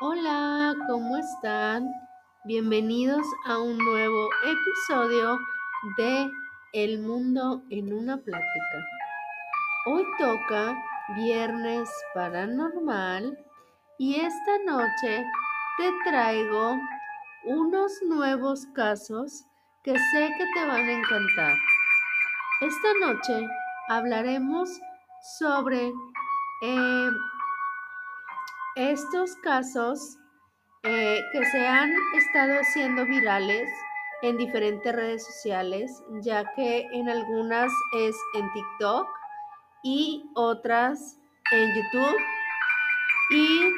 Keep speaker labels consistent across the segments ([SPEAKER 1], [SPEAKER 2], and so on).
[SPEAKER 1] Hola, ¿cómo están? Bienvenidos a un nuevo episodio de El mundo en una plática. Hoy toca Viernes Paranormal y esta noche te traigo unos nuevos casos que sé que te van a encantar. Esta noche hablaremos sobre eh, estos casos eh, que se han estado haciendo virales en diferentes redes sociales, ya que en algunas es en TikTok y otras en YouTube. Y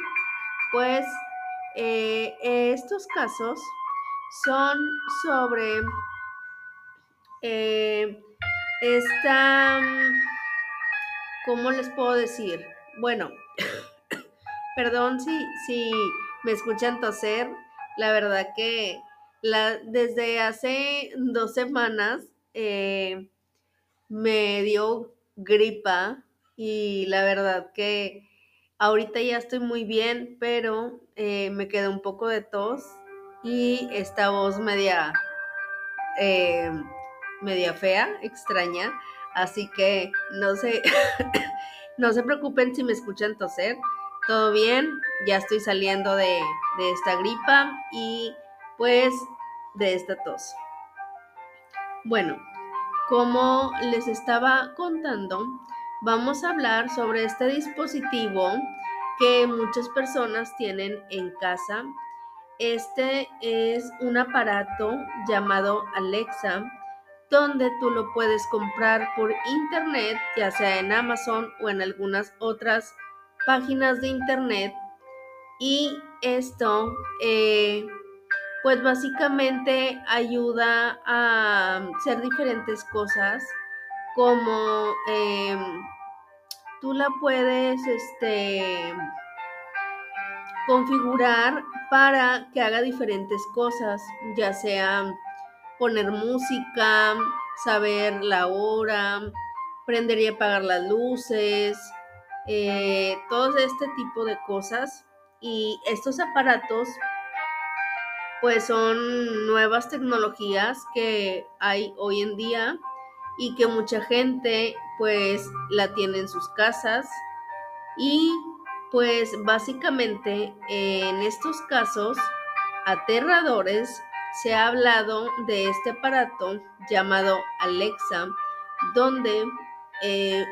[SPEAKER 1] pues eh, estos casos son sobre eh, esta, ¿cómo les puedo decir? Bueno, Perdón si, si me escuchan toser. La verdad que la, desde hace dos semanas eh, me dio gripa y la verdad que ahorita ya estoy muy bien, pero eh, me queda un poco de tos y esta voz media, eh, media fea, extraña. Así que no sé, no se preocupen si me escuchan toser todo bien, ya estoy saliendo de, esta gripa y pues de esta tos. Bueno, como les estaba contando, vamos a hablar sobre este dispositivo que muchas personas tienen en casa. Este es un aparato llamado Alexa, donde tú lo puedes comprar por internet, ya sea en Amazon o en algunas otras páginas de internet y esto eh, pues básicamente ayuda a hacer diferentes cosas como eh, tú la puedes este configurar para que haga diferentes cosas ya sea poner música saber la hora prender y apagar las luces eh, todo este tipo de cosas. Y estos aparatos, pues son nuevas tecnologías que hay hoy en día y que mucha gente pues la tiene en sus casas. Y pues básicamente en estos casos aterradores se ha hablado de este aparato llamado Alexa, donde eh,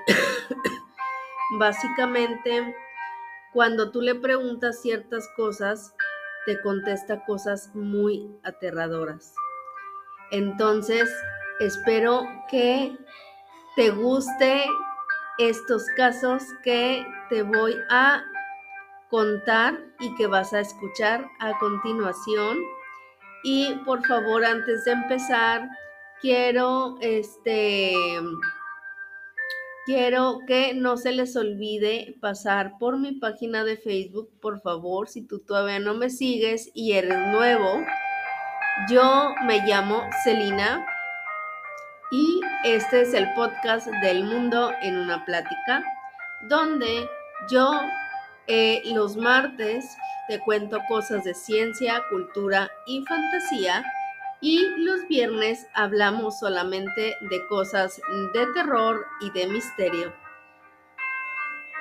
[SPEAKER 1] Básicamente, cuando tú le preguntas ciertas cosas, te contesta cosas muy aterradoras. Entonces, espero que te guste estos casos que te voy a contar y que vas a escuchar a continuación. Y por favor, antes de empezar, quiero este Quiero que no se les olvide pasar por mi página de Facebook, por favor, si tú todavía no me sigues y eres nuevo. Yo me llamo Celina y este es el podcast del mundo en una plática, donde yo eh, los martes te cuento cosas de ciencia, cultura y fantasía y los viernes hablamos solamente de cosas de terror y de misterio.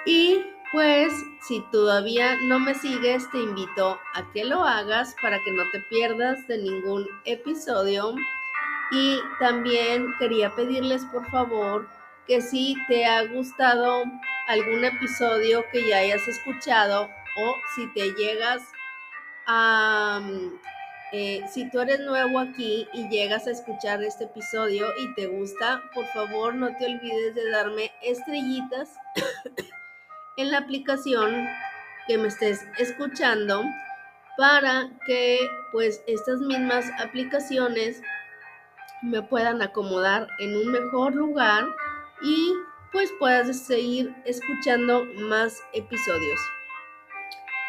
[SPEAKER 1] Y pues si todavía no me sigues, te invito a que lo hagas para que no te pierdas de ningún episodio. Y también quería pedirles por favor que si te ha gustado algún episodio que ya hayas escuchado o si te llegas a eh, si tú eres nuevo aquí y llegas a escuchar este episodio y te gusta, por favor no te olvides de darme estrellitas en la aplicación que me estés escuchando para que pues estas mismas aplicaciones me puedan acomodar en un mejor lugar y pues puedas seguir escuchando más episodios.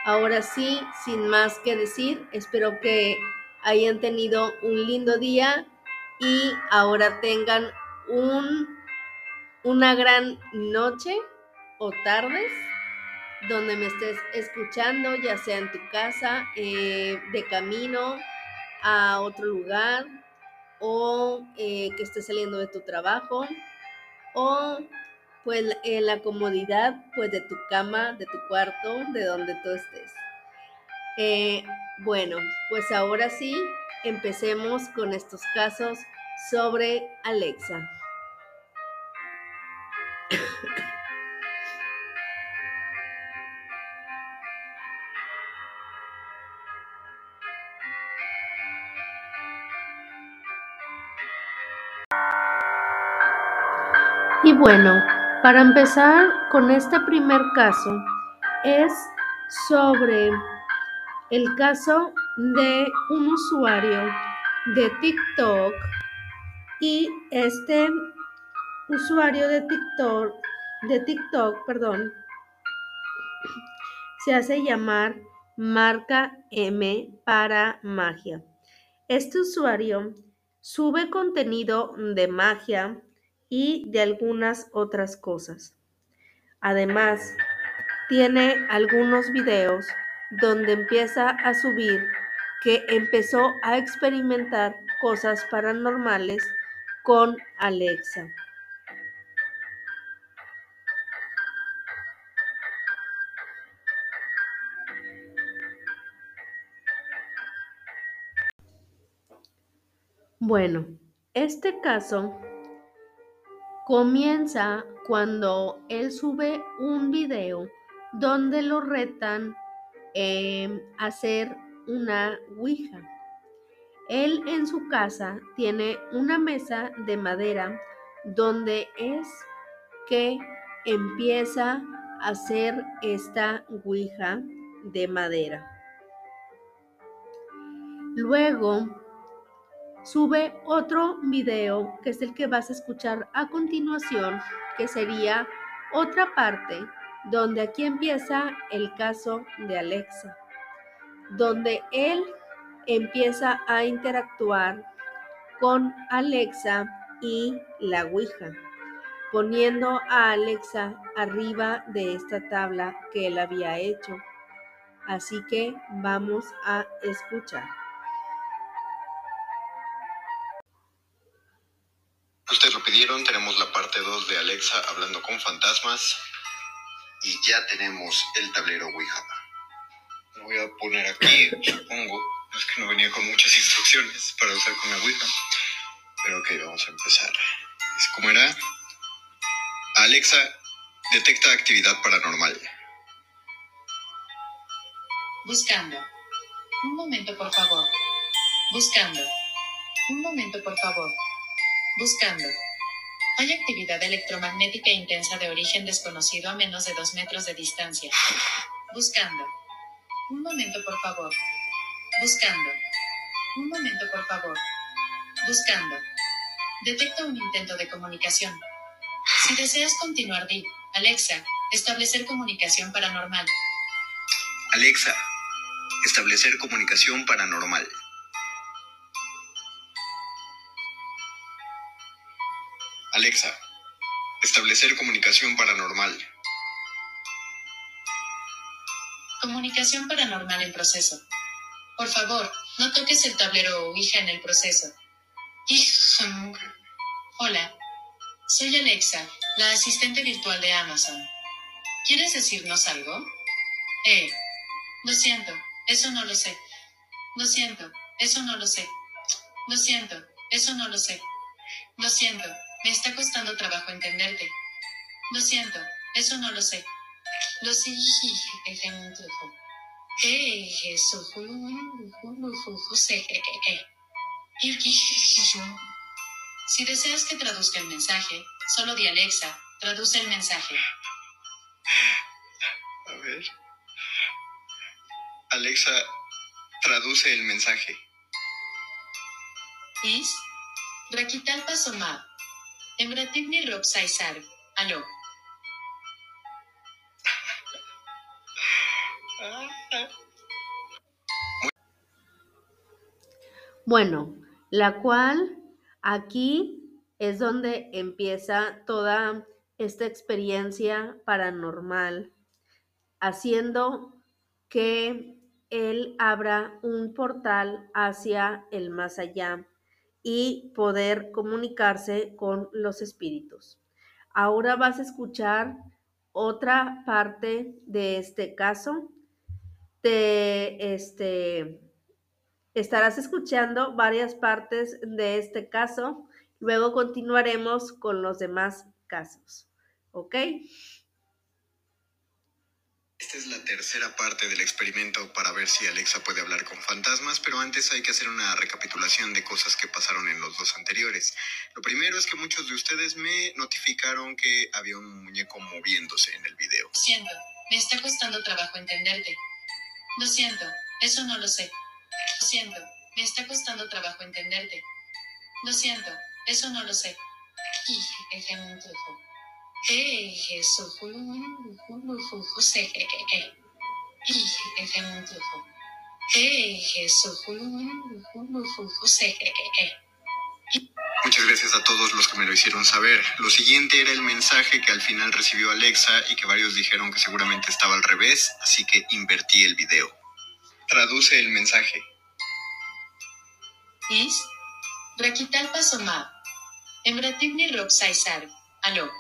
[SPEAKER 1] Ahora sí, sin más que decir, espero que hayan tenido un lindo día y ahora tengan un, una gran noche o tardes donde me estés escuchando, ya sea en tu casa, eh, de camino a otro lugar, o eh, que estés saliendo de tu trabajo, o pues en la comodidad pues de tu cama, de tu cuarto, de donde tú estés. Eh, bueno, pues ahora sí, empecemos con estos casos sobre Alexa. Y bueno, para empezar con este primer caso, es sobre el caso de un usuario de TikTok y este usuario de TikTok, de TikTok, perdón, se hace llamar marca M para magia. Este usuario sube contenido de magia y de algunas otras cosas. Además, tiene algunos videos donde empieza a subir que empezó a experimentar cosas paranormales con Alexa. Bueno, este caso comienza cuando él sube un video donde lo retan eh, a hacer una Ouija. Él en su casa tiene una mesa de madera donde es que empieza a hacer esta Ouija de madera. Luego sube otro video que es el que vas a escuchar a continuación, que sería otra parte donde aquí empieza el caso de Alexa, donde él empieza a interactuar con Alexa y la Ouija, poniendo a Alexa arriba de esta tabla que él había hecho. Así que vamos a escuchar.
[SPEAKER 2] Ustedes lo pidieron, tenemos la parte 2 de Alexa hablando con fantasmas y ya tenemos el tablero Ouija. Lo voy a poner aquí, supongo. Es que no venía con muchas instrucciones para usar con la Ouija. Pero ok, vamos a empezar. Es como era. Alexa, detecta actividad paranormal.
[SPEAKER 3] Buscando. Un momento, por favor. Buscando. Un momento, por favor. Buscando. Hay actividad electromagnética intensa de origen desconocido a menos de dos metros de distancia. Buscando. Un momento, por favor. Buscando. Un momento, por favor. Buscando. Detecta un intento de comunicación. Si deseas continuar, di, Alexa, establecer comunicación paranormal.
[SPEAKER 2] Alexa, establecer comunicación paranormal. Alexa, establecer comunicación paranormal.
[SPEAKER 3] Comunicación paranormal en proceso. Por favor, no toques el tablero o Ouija en el proceso. Hola. Soy Alexa, la asistente virtual de Amazon. ¿Quieres decirnos algo? Eh. Lo siento, eso no lo sé. Lo siento, eso no lo sé. Lo siento, eso no lo sé. Lo siento, me está costando trabajo entenderte. Lo siento, eso no lo sé. Lo sé. Si deseas que traduzca el mensaje, solo di Alexa, traduce el mensaje.
[SPEAKER 2] A ver. Alexa, traduce el mensaje.
[SPEAKER 3] Is Rakital Pasomab. Embrativni Rob Saisar. Aló.
[SPEAKER 1] Bueno, la cual aquí es donde empieza toda esta experiencia paranormal haciendo que él abra un portal hacia el más allá y poder comunicarse con los espíritus. Ahora vas a escuchar otra parte de este caso. Te, este, estarás escuchando varias partes de este caso. Luego continuaremos con los demás casos. ¿Ok?
[SPEAKER 2] Esta es la tercera parte del experimento para ver si Alexa puede hablar con fantasmas, pero antes hay que hacer una recapitulación de cosas que pasaron en los dos anteriores. Lo primero es que muchos de ustedes me notificaron que había un muñeco moviéndose en el video.
[SPEAKER 3] Lo siento, me está costando trabajo entenderte. Lo siento, eso no lo sé. Lo siento, me está costando trabajo entenderte. Lo siento, eso no lo sé. Y
[SPEAKER 2] Muchas gracias a todos los que me lo hicieron saber. Lo siguiente era el mensaje que al final recibió Alexa y que varios dijeron que seguramente estaba al revés, así que invertí el video. Traduce el mensaje.
[SPEAKER 3] Is Raquital Pasomab. Embratimni Rob. Aló.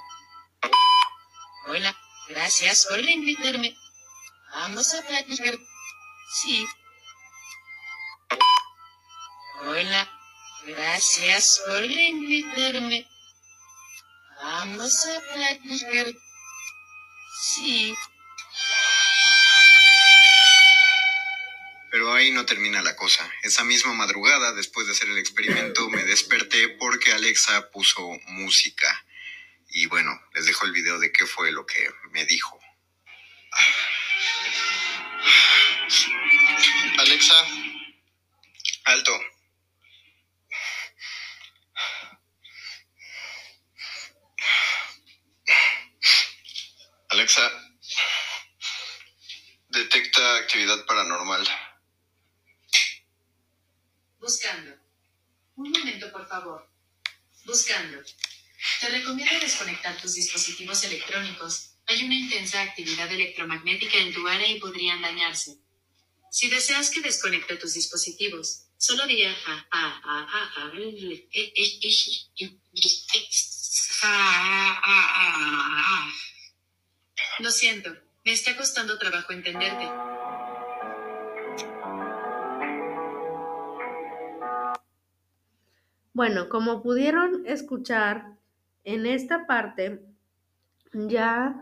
[SPEAKER 3] Hola, gracias por invitarme. Vamos a platicar. Sí. Hola, gracias por invitarme. Vamos a platicar. Sí.
[SPEAKER 2] Pero ahí no termina la cosa. Esa misma madrugada, después de hacer el experimento, me desperté porque Alexa puso música. Y bueno, les dejo el video de qué fue lo que me dijo. Alexa, alto. Alexa, detecta actividad paranormal.
[SPEAKER 3] Buscando. Un momento, por favor. Buscando. Te recomiendo desconectar tus dispositivos electrónicos. Hay una intensa actividad electromagnética en tu área y podrían dañarse. Si deseas que desconecte tus dispositivos, solo di a, a, a, a, a, e, e, e, Lo siento, me está costando trabajo entenderte.
[SPEAKER 1] Bueno, como pudieron escuchar en esta parte, ya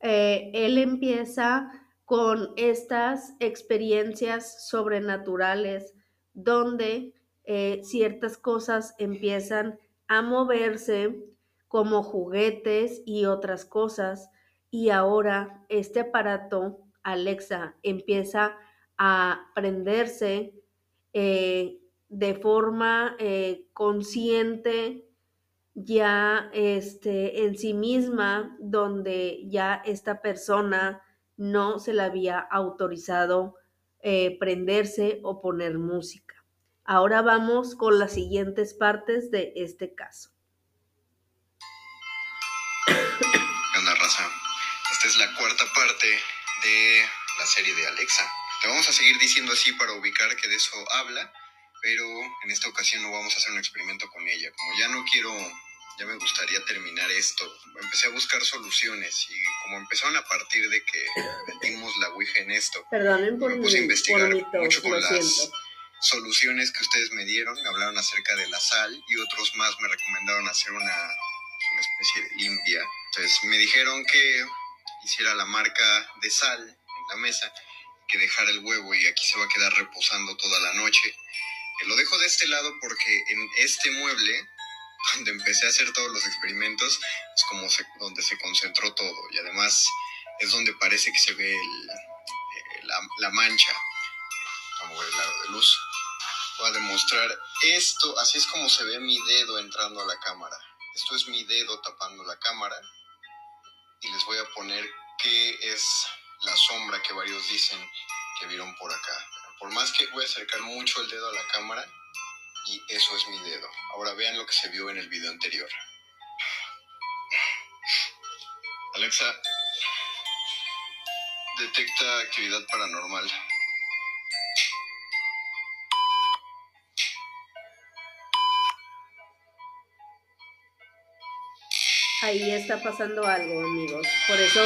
[SPEAKER 1] eh, él empieza con estas experiencias sobrenaturales donde eh, ciertas cosas empiezan a moverse como juguetes y otras cosas y ahora este aparato Alexa empieza a prenderse eh, de forma consciente ya este, en sí misma, donde ya esta persona no se le había autorizado eh, prenderse o poner música. Ahora vamos con las siguientes partes de este caso.
[SPEAKER 2] Anda, raza. Esta es la cuarta parte de la serie de Alexa. Te vamos a seguir diciendo así para ubicar que de eso habla, pero en esta ocasión no vamos a hacer un experimento con ella. Como ya no quiero ya me gustaría terminar esto. Empecé a buscar soluciones y como empezaron a partir de que metimos la Ouija en esto,
[SPEAKER 1] Perdonen por
[SPEAKER 2] me puse a
[SPEAKER 1] mi-
[SPEAKER 2] investigar
[SPEAKER 1] por mi tos,
[SPEAKER 2] mucho con las
[SPEAKER 1] siento.
[SPEAKER 2] soluciones que ustedes me dieron. Me hablaron acerca de la sal y otros más me recomendaron hacer una, una especie de limpia. Entonces me dijeron que hiciera la marca de sal en la mesa, que dejara el huevo y aquí se va a quedar reposando toda la noche. Eh, Lo dejo de este lado porque en este mueble donde empecé a hacer todos los experimentos, es como se- donde se concentró todo y además es donde parece que se ve el- eh, la, la mancha. Vamos a ver el lado de luz. Voy a demostrar esto, así es como se ve mi dedo entrando a la cámara. Esto es mi dedo tapando la cámara y les voy a poner qué es la sombra que varios dicen que vieron por acá. Por más que voy a acercar mucho el dedo a la cámara, y eso es mi dedo. Ahora vean lo que se vio en el video anterior. Alexa, Detecta actividad paranormal.
[SPEAKER 1] Ahí está pasando algo, amigos. Por eso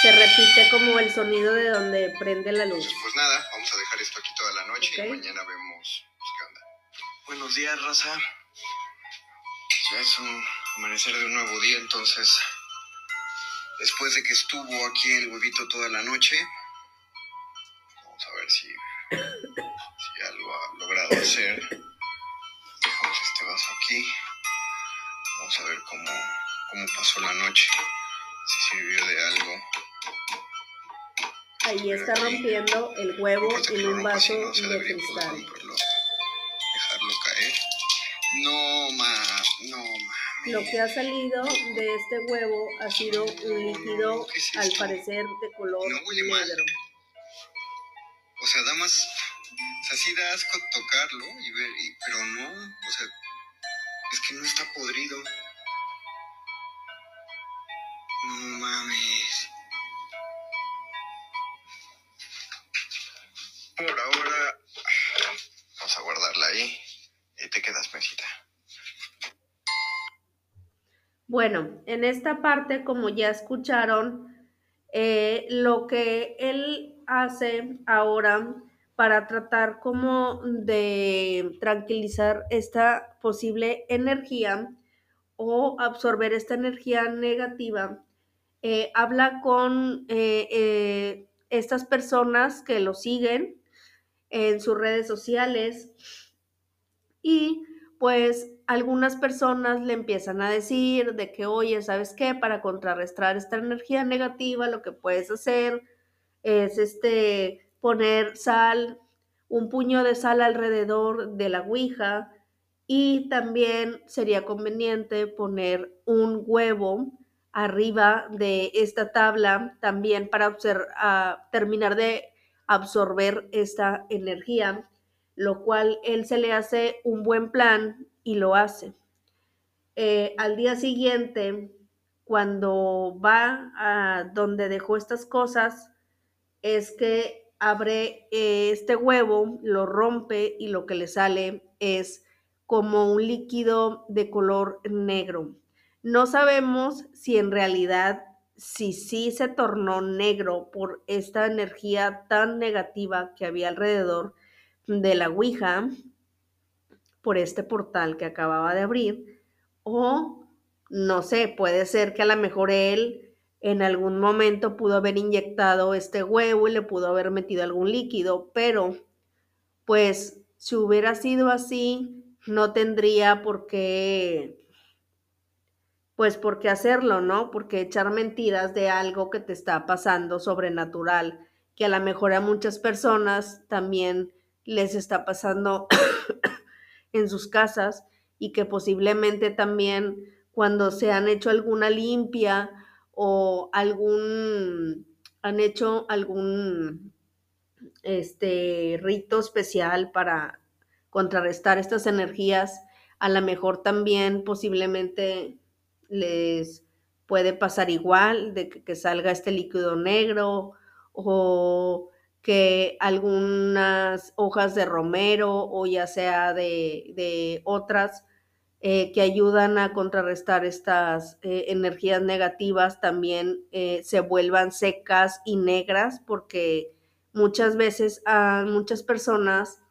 [SPEAKER 1] se repite como el sonido de donde prende la luz.
[SPEAKER 2] Pues nada, vamos a dejar esto aquí toda la noche y mañana vemos. Buenos días, raza. Ya es un amanecer de un nuevo día, entonces, después de que estuvo aquí el huevito toda la noche, vamos a ver si, si ya lo ha logrado hacer. Dejamos este vaso aquí. Vamos a ver cómo, cómo pasó la noche, si sirvió de algo.
[SPEAKER 1] Ahí está rompiendo el huevo en un vaso de cristal.
[SPEAKER 2] No, ma, no, mami.
[SPEAKER 1] Lo que ha salido de este huevo ha sido un líquido,
[SPEAKER 2] ¿Qué es
[SPEAKER 1] al parecer, de color negro.
[SPEAKER 2] O sea, da más. O sea, sí da asco tocarlo y ver, y- pero no. O sea, es que no está podrido. No mames.
[SPEAKER 1] Bueno, en esta parte, como ya escucharon, eh, lo que él hace ahora para tratar como de tranquilizar esta posible energía o absorber esta energía negativa, eh, habla con eh, estas personas que lo siguen en sus redes sociales y pues algunas personas le empiezan a decir de que, oye, ¿sabes qué? Para contrarrestar esta energía negativa, lo que puedes hacer es este poner sal, un puño de sal alrededor de la ouija y también sería conveniente poner un huevo arriba de esta tabla también para terminar de absorber esta energía, lo cual él se le hace un buen plan y lo hace. Eh, al día siguiente, cuando va a donde dejó estas cosas, es que abre eh, este huevo, lo rompe y lo que le sale es como un líquido de color negro. No sabemos si en realidad, si sí se tornó negro por esta energía tan negativa que había alrededor de la Ouija, por este portal que acababa de abrir, o no sé, puede ser que a lo mejor él en algún momento pudo haber inyectado este huevo y le pudo haber metido algún líquido, pero pues si hubiera sido así, no tendría por qué, pues por qué hacerlo, ¿no? Porque echar mentiras de algo que te está pasando sobrenatural, que a lo mejor a muchas personas también les está pasando en sus casas y que posiblemente también cuando se han hecho alguna limpia o algún han hecho algún este rito especial para contrarrestar estas energías, a lo mejor también posiblemente les puede pasar igual de que, que salga este líquido negro o que algunas hojas de romero o ya sea de, de otras eh, que ayudan a contrarrestar estas eh, energías negativas también eh, se vuelvan secas y negras porque muchas veces a muchas personas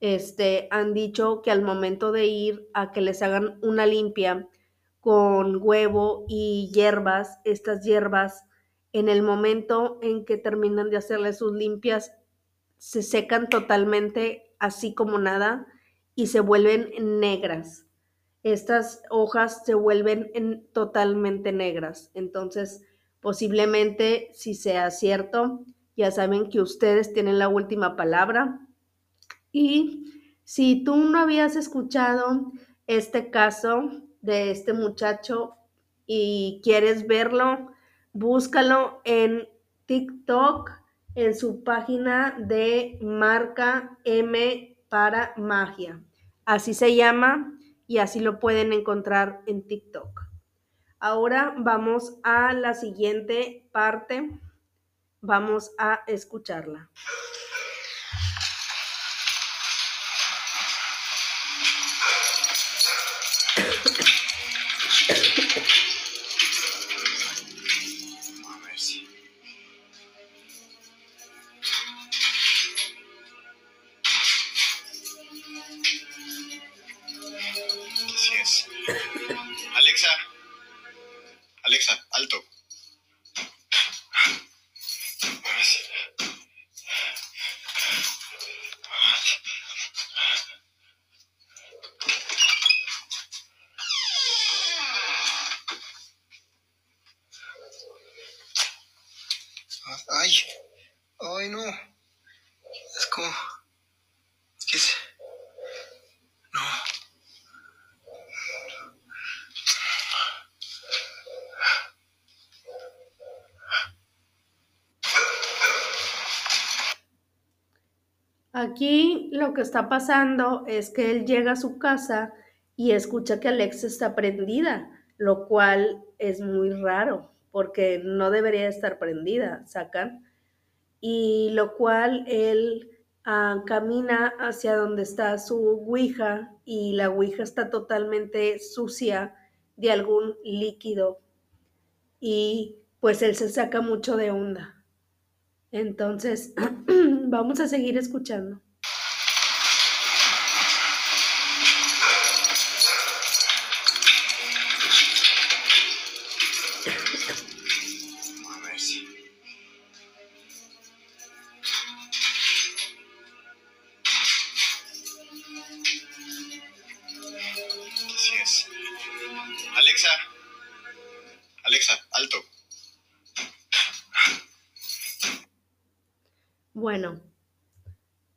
[SPEAKER 1] este, han dicho que al momento de ir a que les hagan una limpia con huevo y hierbas, estas hierbas, en el momento en que terminan de hacerle sus limpias, se secan totalmente así como nada y se vuelven negras. Estas hojas se vuelven en- totalmente negras. Entonces, posiblemente, si sea cierto, ya saben que ustedes tienen la última palabra. Y si tú no habías escuchado este caso de este muchacho y quieres verlo, búscalo en TikTok, en su página de marca M para magia. Así se llama y así lo pueden encontrar en TikTok. Ahora vamos a la siguiente parte Vamos a escucharla. Lo que está pasando es que él llega a su casa y escucha que Alexa está prendida, lo cual es muy raro porque no debería estar prendida, sacan. Y lo cual él ah, camina hacia donde está su Ouija y la Ouija está totalmente sucia de algún líquido y pues él se saca mucho de onda. Entonces, vamos a seguir escuchando.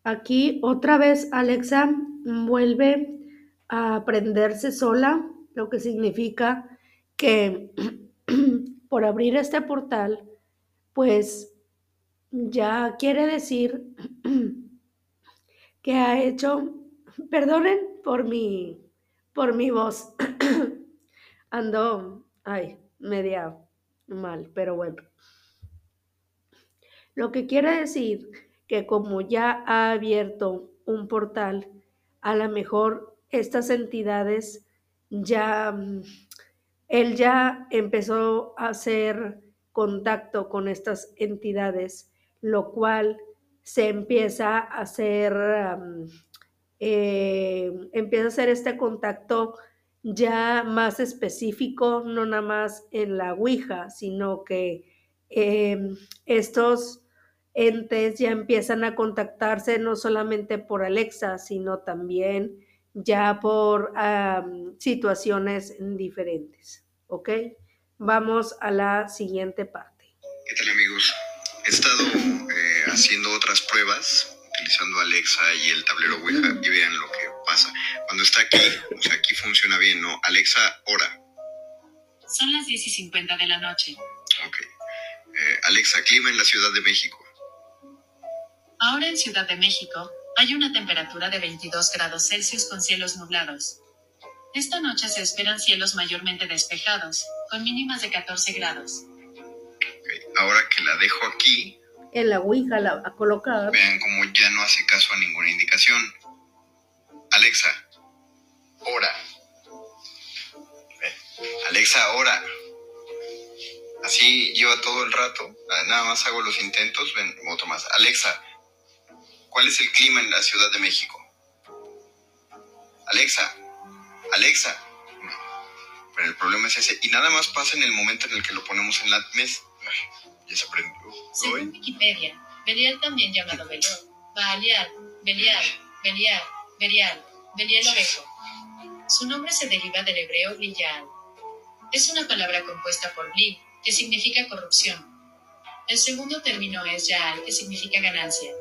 [SPEAKER 1] Aquí otra vez Alexa vuelve a prenderse sola, lo que significa que por abrir este portal, pues ya quiere decir que ha hecho, perdonen por mi, por mi voz, ando, ay, media mal, pero bueno. Lo que quiere decir que como ya ha abierto un portal, a lo mejor estas entidades ya, mm, él ya empezó a hacer contacto con estas entidades, lo cual se empieza a hacer, eh, empieza a hacer este contacto ya más específico, no nada más en la Ouija, sino que em, estos entes ya empiezan a contactarse no solamente por Alexa, sino también ya por situaciones diferentes. ¿Ok? Vamos a la siguiente parte.
[SPEAKER 2] ¿Qué tal amigos? He estado eh, haciendo otras pruebas utilizando Alexa y el tablero Ouija y vean lo que pasa. Cuando está aquí, o sea, aquí funciona bien, ¿no? Alexa, hora.
[SPEAKER 3] Son las 10 y 50 de la noche.
[SPEAKER 2] Ok. Eh, Alexa, clima en la Ciudad de México.
[SPEAKER 3] Ahora en Ciudad de México, hay una temperatura de 22 grados Celsius con cielos nublados. Esta noche se esperan cielos mayormente despejados, con mínimas de 14 grados.
[SPEAKER 2] Ahora que la dejo aquí,
[SPEAKER 1] en la Ouija la ha colocado.
[SPEAKER 2] Vean cómo ya no hace caso a ninguna indicación. Alexa, hora. Alexa, hora. Así lleva todo el rato. Nada más hago los intentos. Ven, otro más. Alexa, ¿Cuál es el clima en la Ciudad de México? Alexa, Alexa. Pero el problema es ese. Y nada más pasa en el momento en el que lo ponemos en la mesa. Ya se aprendió.
[SPEAKER 3] Según Wikipedia, Belial también llamado Belial, Baalial, Belial, Belial, Belial, Belial ovejo. Su nombre se deriva del hebreo Liyal. Es una palabra compuesta por li, que significa corrupción. El segundo término es yaal, que significa ganancia.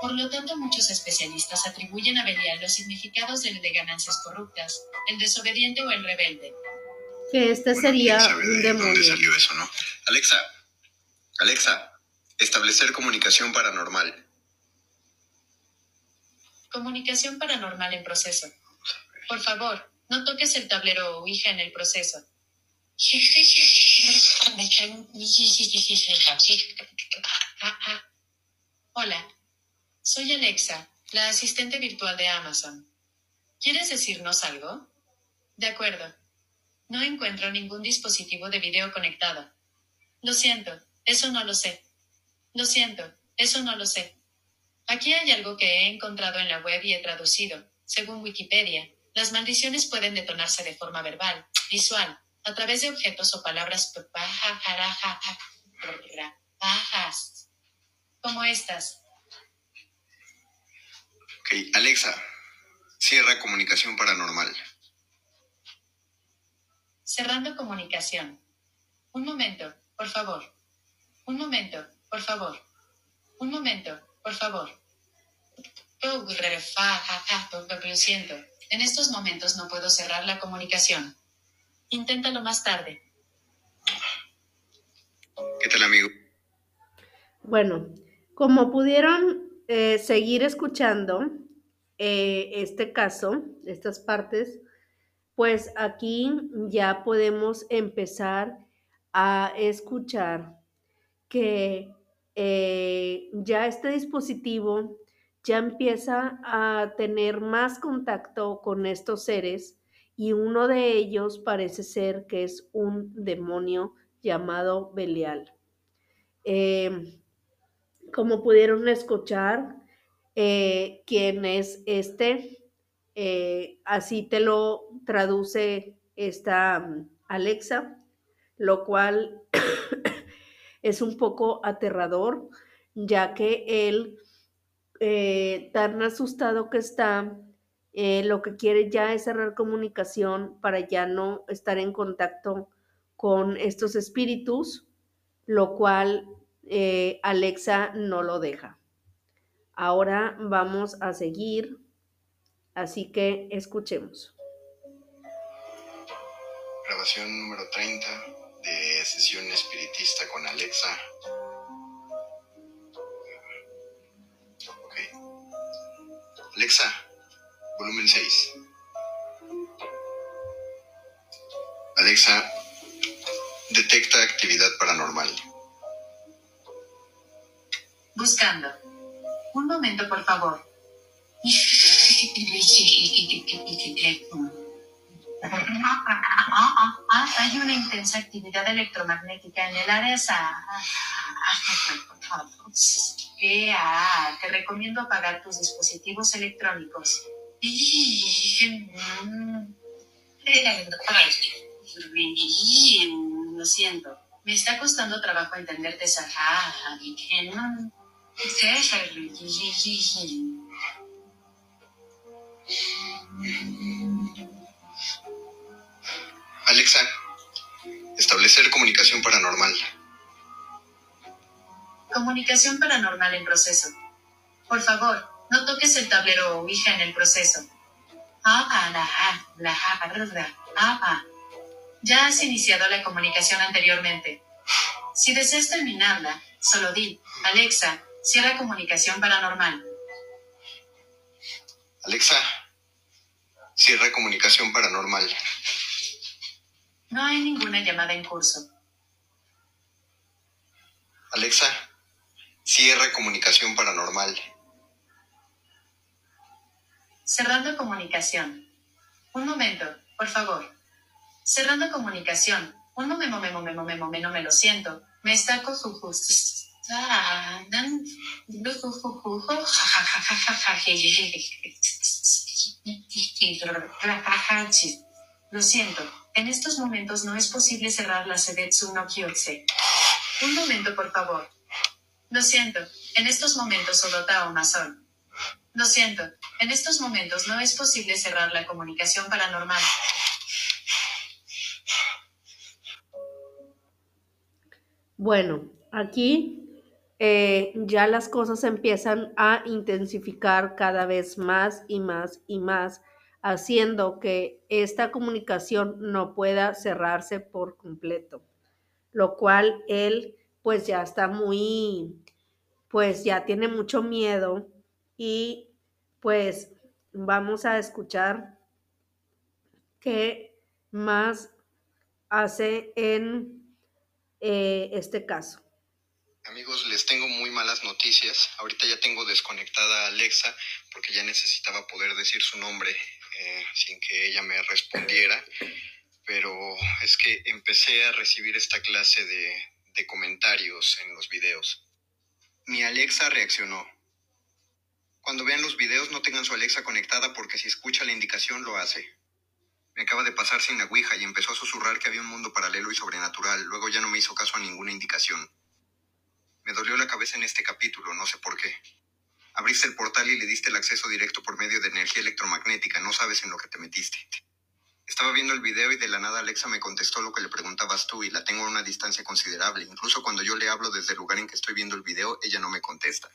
[SPEAKER 3] Por lo tanto, muchos especialistas atribuyen a Belial los significados del de ganancias corruptas, el desobediente o el rebelde.
[SPEAKER 1] Que este sería un demonio.
[SPEAKER 2] ¿Dónde salió eso, no? Alexa, Alexa, establecer comunicación paranormal.
[SPEAKER 3] Comunicación paranormal en proceso. Por favor, no toques el tablero o hija en el proceso. Hola. Soy Alexa, la asistente virtual de Amazon. ¿Quieres decirnos algo? De acuerdo. No encuentro ningún dispositivo de video conectado. Lo siento, eso no lo sé. Lo siento, eso no lo sé. Aquí hay algo que he encontrado en la web y he traducido. Según Wikipedia, las maldiciones pueden detonarse de forma verbal, visual, a través de objetos o palabras como estas.
[SPEAKER 2] Ok, Alexa, cierra comunicación paranormal.
[SPEAKER 3] Cerrando comunicación. Un momento, por favor. Un momento, por favor. Un momento, por favor. Lo siento. En estos momentos no puedo cerrar la comunicación. Inténtalo más tarde.
[SPEAKER 2] ¿Qué tal, amigo?
[SPEAKER 1] Bueno, como pudieron eh, seguir escuchando eh, este caso, estas partes, pues aquí ya podemos empezar a escuchar que eh, ya este dispositivo ya empieza a tener más contacto con estos seres y uno de ellos parece ser que es un demonio llamado Belial. Como pudieron escuchar, eh, quién es este, así te lo traduce esta mm, Alexa, lo cual es un poco aterrador, ya que él, eh, tan asustado que está, eh, lo que quiere ya es cerrar comunicación para ya no estar en contacto con estos espíritus, lo cual eh, Alexa no lo deja. Ahora vamos a seguir, así que escuchemos.
[SPEAKER 2] Grabación número 30 de sesión espiritista con Alexa. Ok. Alexa, volumen 6. Alexa, detecta actividad paranormal.
[SPEAKER 3] Buscando. Un momento, por favor. Hay una intensa actividad electromagnética en el área. Te recomiendo apagar tus dispositivos electrónicos. Lo siento. Me está costando trabajo entenderte,
[SPEAKER 2] Alexa, establecer comunicación paranormal.
[SPEAKER 3] Comunicación paranormal en proceso. Por favor, no toques el tablero o Ouija en el proceso. Ya has iniciado la comunicación anteriormente. Si deseas terminarla, solo di, Alexa, cierra comunicación paranormal.
[SPEAKER 2] Alexa, cierra comunicación paranormal.
[SPEAKER 3] No hay ninguna llamada en curso.
[SPEAKER 2] Alexa, cierra comunicación paranormal.
[SPEAKER 3] Cerrando comunicación. Un momento, por favor. Cerrando comunicación. Un momento, memo, memo, memo, memo, me lo siento. Me está justo. Lo siento, en estos momentos no es posible cerrar la Sedetsu no Kyotse. Un momento, por favor. Lo siento, en estos momentos Odota o Masón. Lo siento, en estos momentos no es posible cerrar la comunicación paranormal.
[SPEAKER 1] Bueno, aquí eh, ya las cosas empiezan a intensificar cada vez más y más y más, haciendo que esta comunicación no pueda cerrarse por completo, lo cual él pues ya está muy, pues ya tiene mucho miedo y pues vamos a escuchar qué más hace en eh, este caso.
[SPEAKER 2] Amigos, les tengo muy malas noticias. Ahorita ya tengo desconectada a Alexa porque ya necesitaba poder decir su nombre eh, sin que ella me respondiera. Pero es que empecé a recibir esta clase de, comentarios en los videos. Mi Alexa reaccionó. Cuando vean los videos no tengan su Alexa conectada porque si escucha la indicación lo hace. Me acaba de pasar sin la y empezó a susurrar que había un mundo paralelo y sobrenatural. Luego ya no me hizo caso a ninguna indicación. Me dolió la cabeza en este capítulo, no sé por qué. Abriste el portal y le diste el acceso directo por medio de energía electromagnética, no sabes en lo que te metiste. Estaba viendo el video y de la nada Alexa me contestó lo que le preguntabas tú y la tengo a una distancia considerable. Incluso cuando yo le hablo desde el lugar en que estoy viendo el video, ella no me contesta.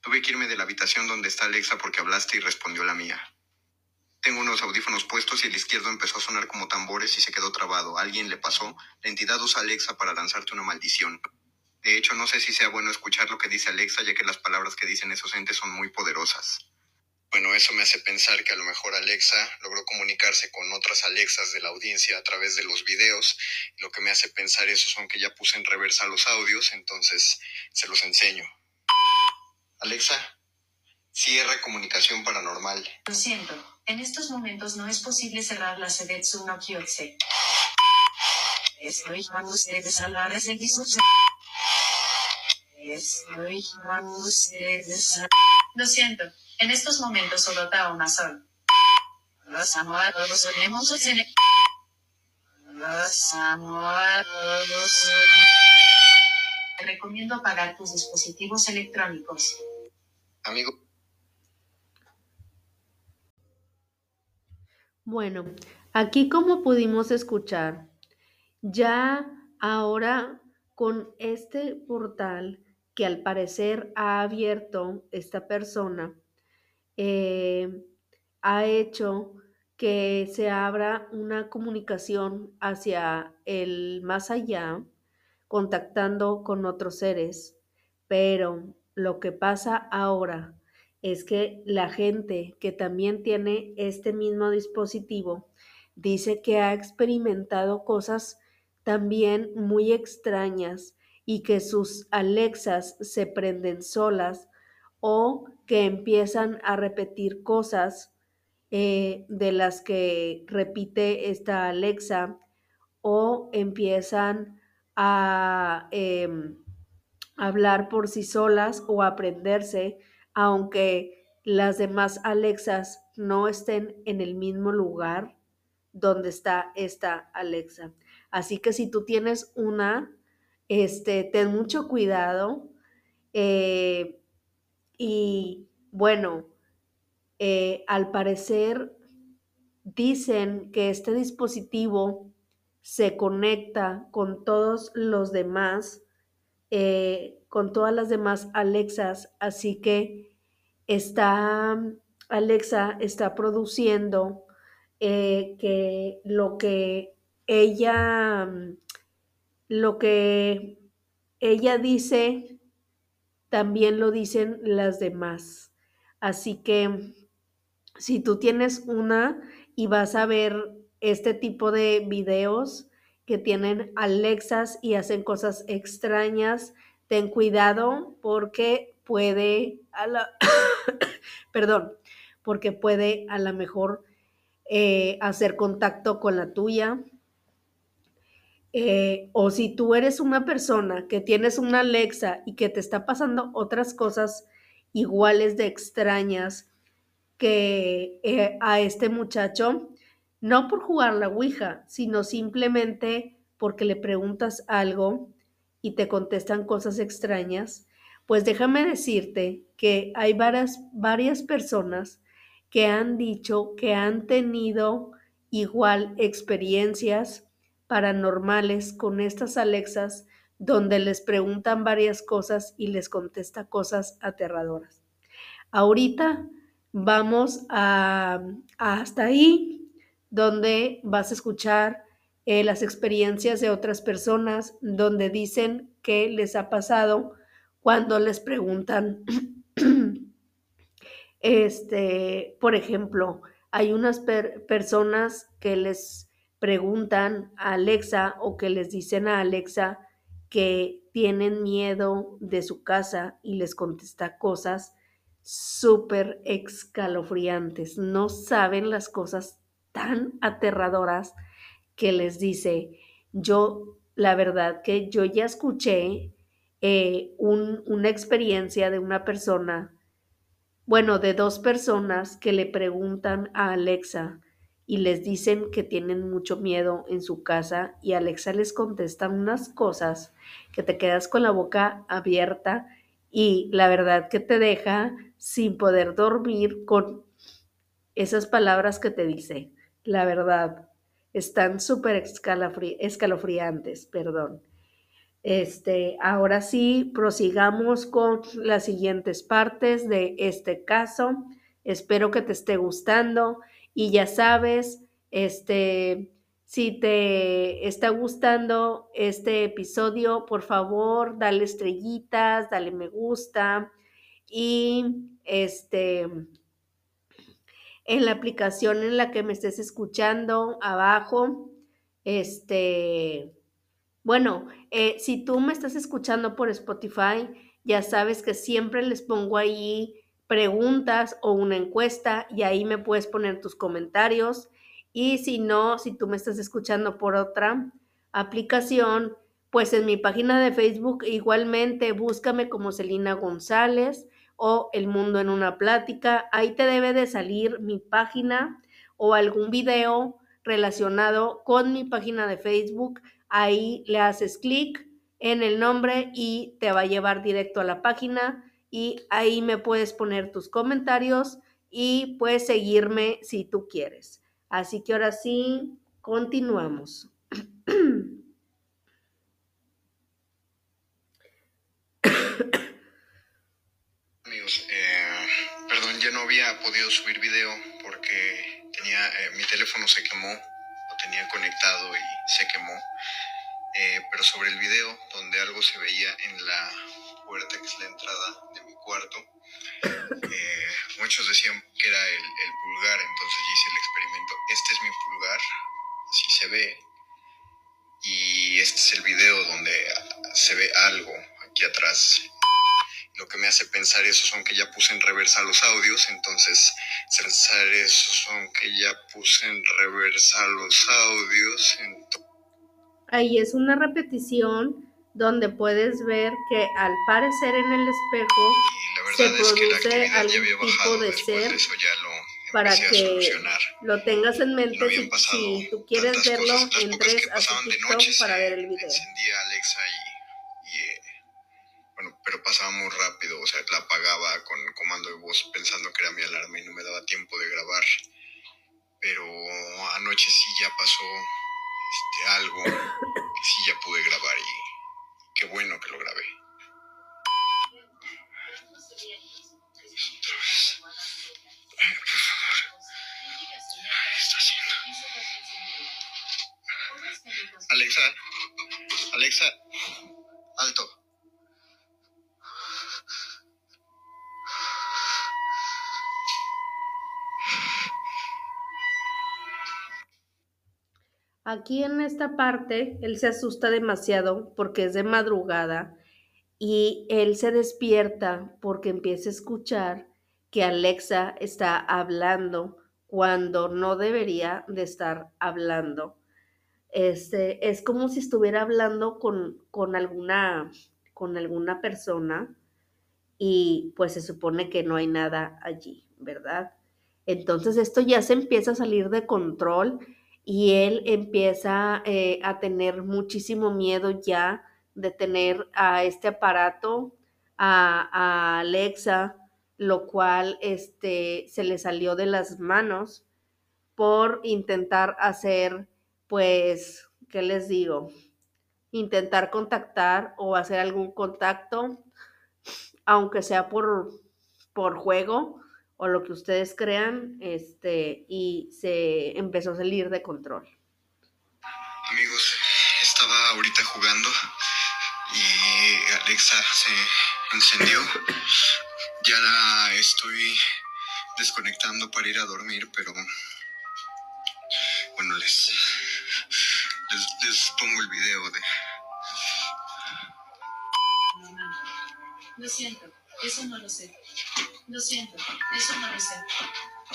[SPEAKER 2] Tuve que irme de la habitación donde está Alexa porque hablaste y respondió la mía. Tengo unos audífonos puestos y el izquierdo empezó a sonar como tambores y se quedó trabado. alguien le pasó. La entidad usa Alexa para lanzarte una maldición. De hecho, no sé si sea bueno escuchar lo que dice Alexa, ya que las palabras que dicen esos entes son muy poderosas. Bueno, eso me hace pensar que a lo mejor Alexa logró comunicarse con otras Alexas de la audiencia a través de los videos. Lo que me hace pensar eso son que ya puse en reversa los audios, entonces se los enseño. Alexa, cierra comunicación paranormal.
[SPEAKER 3] Lo siento, en estos momentos no es posible cerrar la Sedetsu no Kyotse. Estoy llamando ustedes a la lo siento, en estos momentos solo está una sola. Los amo a todos, tenemos Los amo a todos. Te recomiendo apagar tus dispositivos electrónicos.
[SPEAKER 2] Amigo.
[SPEAKER 1] Bueno, aquí como pudimos escuchar, ya ahora con este portal que al parecer ha abierto esta persona, eh, ha hecho que se abra una comunicación hacia el más allá, contactando con otros seres. Pero lo que pasa ahora es que la gente que también tiene este mismo dispositivo dice que ha experimentado cosas también muy extrañas y que sus Alexas se prenden solas o que empiezan a repetir cosas eh, de las que repite esta Alexa o empiezan a em, hablar por sí solas o aprenderse, aunque las demás Alexas no estén en el mismo lugar donde está esta Alexa. Así que si tú tienes una este, ten mucho cuidado. Eh, y bueno, eh, al parecer dicen que este dispositivo se conecta con todos los demás, eh, con todas las demás Alexas, así que está, Alexa está produciendo que lo que ella lo que ella dice, también lo dicen las demás. Así que si tú tienes una y vas a ver este tipo de videos que tienen Alexas y hacen cosas extrañas, ten cuidado porque puede a la perdón, porque puede a lo mejor eh, hacer contacto con la tuya, eh, o si tú eres una persona que tienes una Alexa y que te está pasando otras cosas iguales de extrañas que eh, a este muchacho, no por jugar la Ouija, sino simplemente porque le preguntas algo y te contestan cosas extrañas, pues déjame decirte que hay varias, varias personas que han dicho que han tenido igual experiencias paranormales con estas Alexas donde les preguntan varias cosas y les contesta cosas aterradoras. Ahorita vamos a, hasta ahí donde vas a escuchar eh, las experiencias de otras personas donde dicen que les ha pasado cuando les preguntan, este, por ejemplo, hay unas personas que les preguntan a Alexa o que les dicen a Alexa que tienen miedo de su casa y les contesta cosas súper escalofriantes. No saben las cosas tan aterradoras que les dice. Yo, la verdad que yo ya escuché eh, un- una experiencia de una persona, bueno, de dos personas que le preguntan a Alexa y les dicen que tienen mucho miedo en su casa y Alexa les contesta unas cosas que te quedas con la boca abierta y la verdad que te deja sin poder dormir con esas palabras que te dice. La verdad, están súper escalofri- escalofriantes, perdón. Este, ahora sí, prosigamos con las siguientes partes de este caso. Espero que te esté gustando y ya sabes, este, si te está gustando este episodio, por favor, dale estrellitas, dale me gusta y este en la aplicación en la que me estés escuchando abajo, este bueno, eh, si tú me estás escuchando por Spotify, ya sabes que siempre les pongo ahí preguntas o una encuesta y ahí me puedes poner tus comentarios. Y si no, si tú me estás escuchando por otra aplicación, pues en mi página de Facebook igualmente búscame como Celina González o El Mundo en una Plática. Ahí te debe de salir mi página o algún video relacionado con mi página de Facebook Ahí le haces clic en el nombre y te va a llevar directo a la página y ahí me puedes poner tus comentarios y puedes seguirme si tú quieres. Así que ahora sí, continuamos.
[SPEAKER 2] Amigos, eh, perdón, ya no había podido subir video porque tenía eh, mi teléfono se quemó, lo tenía conectado y se quemó. Eh, pero sobre el video, donde algo se veía en la puerta que es la entrada de mi cuarto, eh, muchos decían que era el, el pulgar, entonces yo hice el experimento. Este es mi pulgar, así se ve. Y este es el video donde se ve algo aquí atrás lo que me hace pensar eso son que ya puse en reversa los audios, entonces pensar eso son que ya puse en reversa los audios.
[SPEAKER 1] Ahí es una repetición donde puedes ver que al parecer en el espejo se
[SPEAKER 2] es que la
[SPEAKER 1] produce algún tipo de ser
[SPEAKER 2] de
[SPEAKER 1] para que lo tengas en
[SPEAKER 2] No
[SPEAKER 1] mente.
[SPEAKER 2] habían
[SPEAKER 1] Si, si tú quieres verlo,
[SPEAKER 2] cosas,
[SPEAKER 1] entres a su TikTok para ver el video.
[SPEAKER 2] encendía Alexa y, y, eh, bueno, pero pasaba muy rápido, o sea, la apagaba con comando de voz pensando que era mi alarma y no me daba tiempo de grabar. Pero anoche sí ya pasó este, algo que sí ya pude grabar y qué bueno que lo grabé. Alexa, Alexa, alto.
[SPEAKER 1] Aquí en esta parte, él se asusta demasiado porque es de madrugada y él se despierta porque empieza a escuchar que Alexa está hablando cuando no debería de estar hablando. Este, es como si estuviera hablando con, con alguna, con alguna persona y pues se supone que no hay nada allí, ¿verdad? Entonces esto ya se empieza a salir de control y él empieza eh, a tener muchísimo miedo ya de tener a este aparato, a, a Alexa, lo cual este, se le salió de las manos por intentar hacer, pues, ¿qué les digo? Intentar contactar o hacer algún contacto aunque sea por, por juego o lo que ustedes crean, este, y se empezó a salir de control.
[SPEAKER 2] Amigos, estaba ahorita jugando y Alexa se encendió. Ya la estoy desconectando para ir a dormir, pero bueno, les, les, les pongo el video de...
[SPEAKER 3] Lo siento, eso no lo sé. Lo siento, eso no lo sé.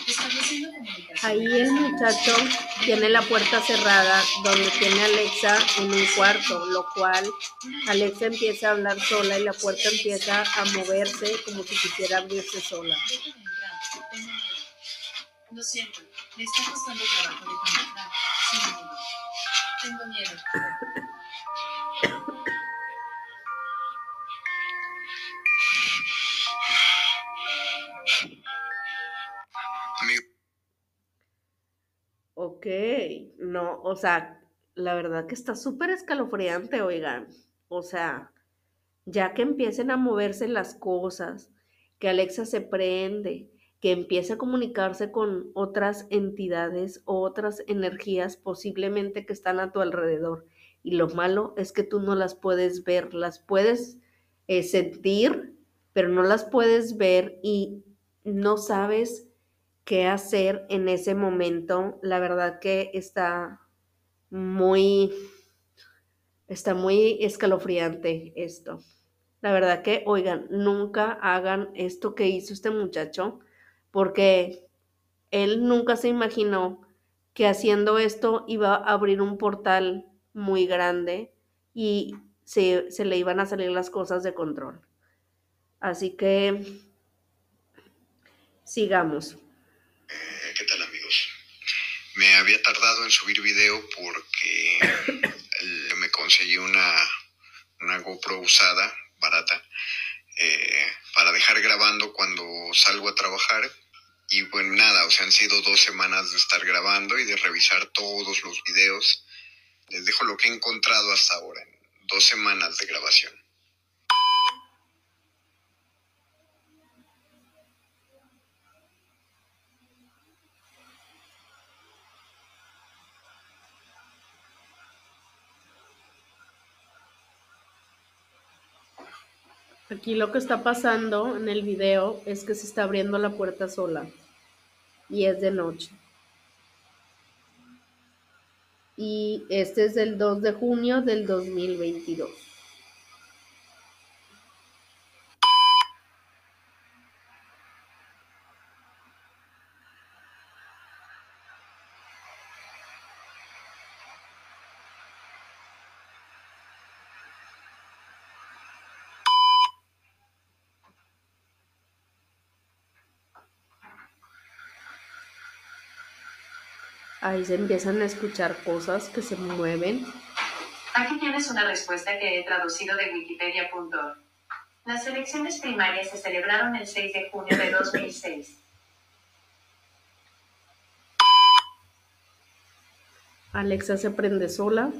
[SPEAKER 3] Estableciendo comunicación.
[SPEAKER 1] Ahí el muchacho tiene la puerta cerrada donde tiene a Alexa en un cuarto, lo cual Alexa empieza a hablar sola y la puerta empieza a moverse como si quisiera abrirse sola.
[SPEAKER 3] De. Lo siento, me está costando trabajo dejarme entrar. Sin miedo. Tengo miedo.
[SPEAKER 1] Ok, no, o sea, la verdad que está súper escalofriante, oigan. O sea, ya que empiecen a moverse las cosas, que Alexa se prende, que empiece a comunicarse con otras entidades o otras energías posiblemente que están a tu alrededor. Y lo malo es que tú no las puedes ver, las puedes eh, sentir, pero no las puedes ver y no sabes qué hacer en ese momento. La verdad que está muy, está muy escalofriante esto. La verdad que, oigan, nunca hagan esto que hizo este muchacho, porque él nunca se imaginó que haciendo esto iba a abrir un portal muy grande y se, se le iban a salir las cosas de control. Así que sigamos.
[SPEAKER 2] Eh, ¿qué tal amigos? Me había tardado en subir video porque me conseguí una, una GoPro usada, barata, eh, para dejar grabando cuando salgo a trabajar. Y bueno, nada, o sea, han sido dos semanas de estar grabando y de revisar todos los videos. Les dejo lo que he encontrado hasta ahora, en dos semanas de grabación.
[SPEAKER 1] Aquí lo que está pasando en el video es que se está abriendo la puerta sola y es de noche. Y este es del 2 de junio del 2022. Ahí se empiezan a escuchar cosas que se mueven.
[SPEAKER 3] Aquí tienes una respuesta que he traducido de wikipedia.org. Las elecciones primarias se celebraron el 6 de junio de 2006.
[SPEAKER 1] Alexa se prende sola.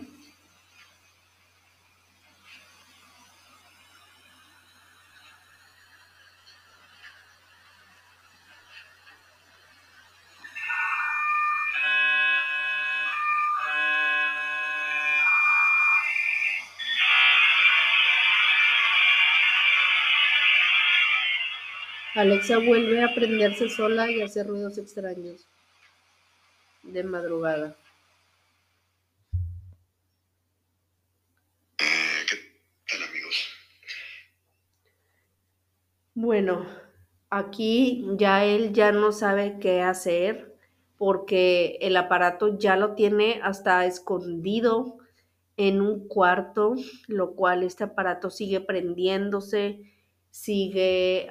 [SPEAKER 1] Alexa vuelve a prenderse sola y hacer ruidos extraños de madrugada.
[SPEAKER 2] Eh, ¿Qué tal amigos?
[SPEAKER 1] Bueno, aquí ya él ya no sabe qué hacer porque el aparato ya lo tiene hasta escondido en un cuarto, lo cual este aparato sigue prendiéndose, sigue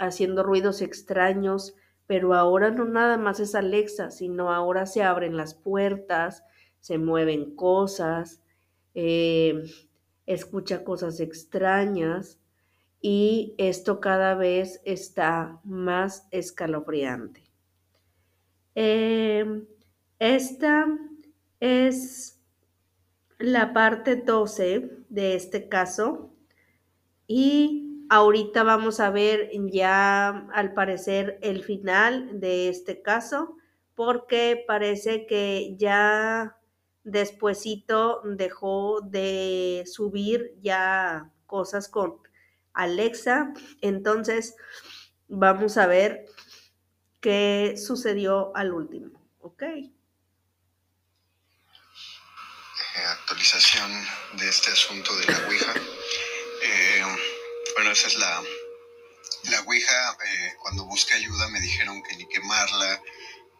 [SPEAKER 1] haciendo ruidos extraños, pero ahora no nada más es Alexa, sino ahora se abren las puertas, se mueven cosas, eh, escucha cosas extrañas y esto cada vez está más escalofriante. Eh, esta es la parte 12 de este caso y ahorita vamos a ver ya al parecer el final de este caso porque parece que ya despuesito dejó de subir ya cosas con Alexa. Entonces, vamos a ver qué sucedió al último. ¿Ok?
[SPEAKER 2] Eh, actualización de este asunto de la Ouija. Eh, Bueno, esa es la, la Ouija. Eh, cuando busqué ayuda me dijeron que ni quemarla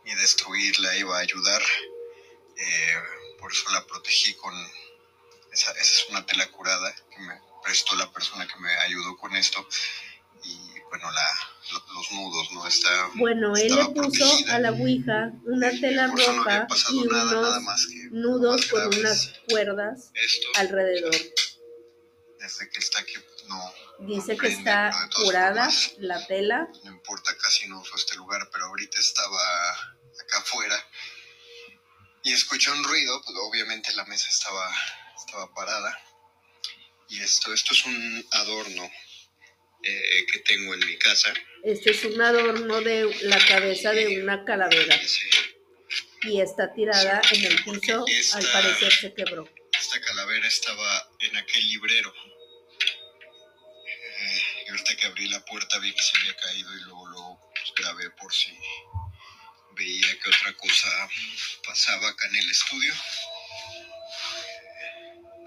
[SPEAKER 2] ni destruirla iba a ayudar. Eh, por eso la protegí con... Esa, esa es una tela curada que me prestó la persona que me ayudó con esto. Y bueno, la, lo- los nudos, ¿no? Está,
[SPEAKER 1] Bueno, él le puso a la Ouija una tela
[SPEAKER 2] no
[SPEAKER 1] roja
[SPEAKER 2] pasado
[SPEAKER 1] y
[SPEAKER 2] nada, nada
[SPEAKER 1] unos
[SPEAKER 2] más que
[SPEAKER 1] nudos con unas cuerdas
[SPEAKER 2] Esto,
[SPEAKER 1] alrededor.
[SPEAKER 2] Desde que está aquí, pues, no,
[SPEAKER 1] Dice que
[SPEAKER 2] prende,
[SPEAKER 1] está
[SPEAKER 2] todas
[SPEAKER 1] curada
[SPEAKER 2] formas,
[SPEAKER 1] la tela.
[SPEAKER 2] no importa, casi no uso este lugar, pero ahorita estaba acá afuera y escuché un ruido, pues obviamente la mesa estaba, estaba parada. Y esto, esto es un adorno eh, que tengo en mi casa.
[SPEAKER 1] Este es un adorno de la cabeza de una calavera
[SPEAKER 2] Ese-
[SPEAKER 1] y está tirada en el piso. Al parecer se quebró.
[SPEAKER 2] Esta calavera estaba en aquel librero. Y ahorita que abrí la puerta vi que se había caído y luego, luego pues, grabé por si veía que otra cosa pasaba acá en el estudio.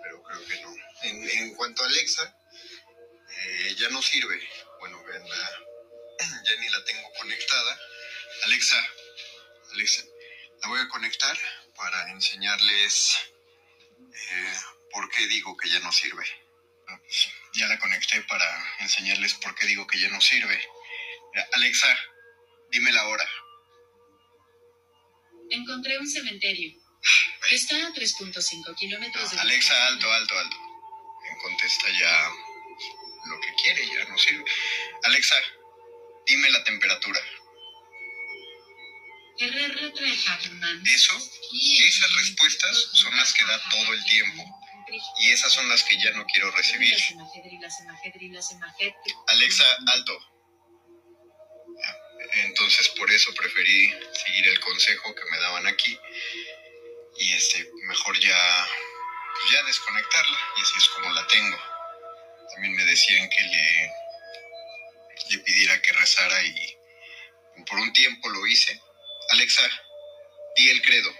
[SPEAKER 2] Pero creo que no. En, en cuanto a Alexa, eh, ya no sirve. Bueno, vean, la- ya ni la tengo conectada. Alexa, Alexa, la voy a conectar para enseñarles eh, por qué digo que ya no sirve. Ah, pues, Ya la conecté para enseñarles por qué digo que ya no sirve. Alexa, dime la hora.
[SPEAKER 3] Encontré un cementerio. Está a 3.5 kilómetros de
[SPEAKER 2] Alexa, alto, alto, alto. Me contesta ya lo que quiere, ya no sirve. Alexa, dime la temperatura. Eso, esas respuestas son las que da todo el tiempo. Y esas son las que ya no quiero recibir. Alexa, alto. Entonces por eso preferí seguir el consejo que me daban aquí y este mejor ya pues ya desconectarla y así es como la tengo. También me decían que le le pidiera que rezara y por un tiempo lo hice. Alexa, di el credo.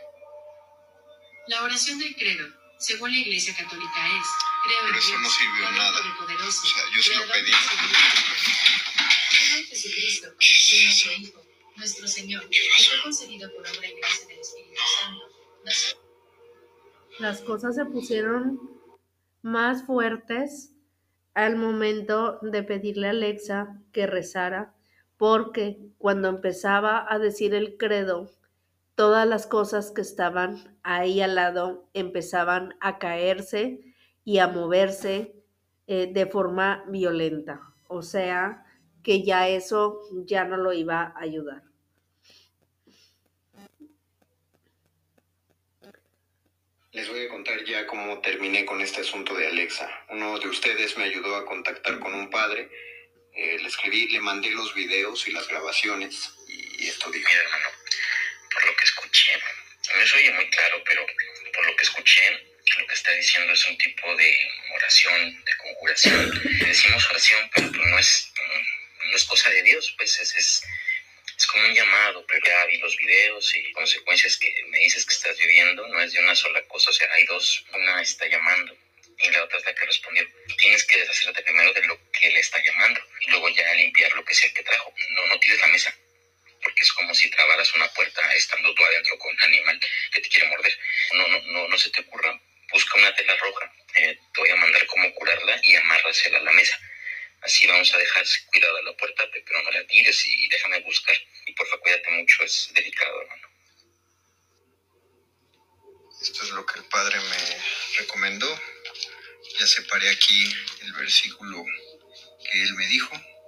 [SPEAKER 3] La oración del credo, según la Iglesia Católica es, creo en
[SPEAKER 2] Pero eso
[SPEAKER 3] Dios,
[SPEAKER 2] no sirvió
[SPEAKER 3] Padre
[SPEAKER 2] nada.
[SPEAKER 3] Todopoderoso,
[SPEAKER 2] O sea, yo se lo pedí.
[SPEAKER 3] Creo en Jesucristo, su único Hijo, nuestro Señor, que fue concebido por obra y gracia del Espíritu Santo.
[SPEAKER 1] Las cosas se pusieron más fuertes al momento de pedirle a Alexa que rezara, porque cuando empezaba a decir el credo, todas las cosas que estaban ahí al lado empezaban a caerse y a moverse eh, de forma violenta. O sea, que ya eso ya no lo iba a ayudar.
[SPEAKER 2] Les voy a contar ya cómo terminé con este asunto de Alexa. Uno de ustedes me ayudó a contactar con un padre. Eh, le escribí, le mandé los videos y las grabaciones. Y esto dijo.
[SPEAKER 4] Mira, hermano, por lo que escuché, mí se oye muy claro, pero por lo que escuché, lo que está diciendo es un tipo de oración, de conjuración. Decimos oración, pero pues no es, no es cosa de Dios, pues es, es, es como un llamado, pero ya vi los videos y consecuencias que me dices que estás viviendo, no es de una sola cosa, o sea, hay dos, una está llamando y la otra es la que respondió. Tienes que deshacerte primero de lo que le está llamando y luego ya limpiar lo que sea que trajo. No, no tires la mesa porque es como si trabaras una puerta estando tú adentro con un animal que te quiere morder. No, no, no, no se te ocurra, busca una tela roja, eh, te voy a mandar cómo curarla y amárrasela a la mesa. Así vamos a dejar cuidada la puerta, pero no la tires y déjame buscar. Y porfa, cuídate mucho, es delicado, hermano.
[SPEAKER 2] Esto es lo que el padre me recomendó. Ya separé aquí el versículo que él me dijo.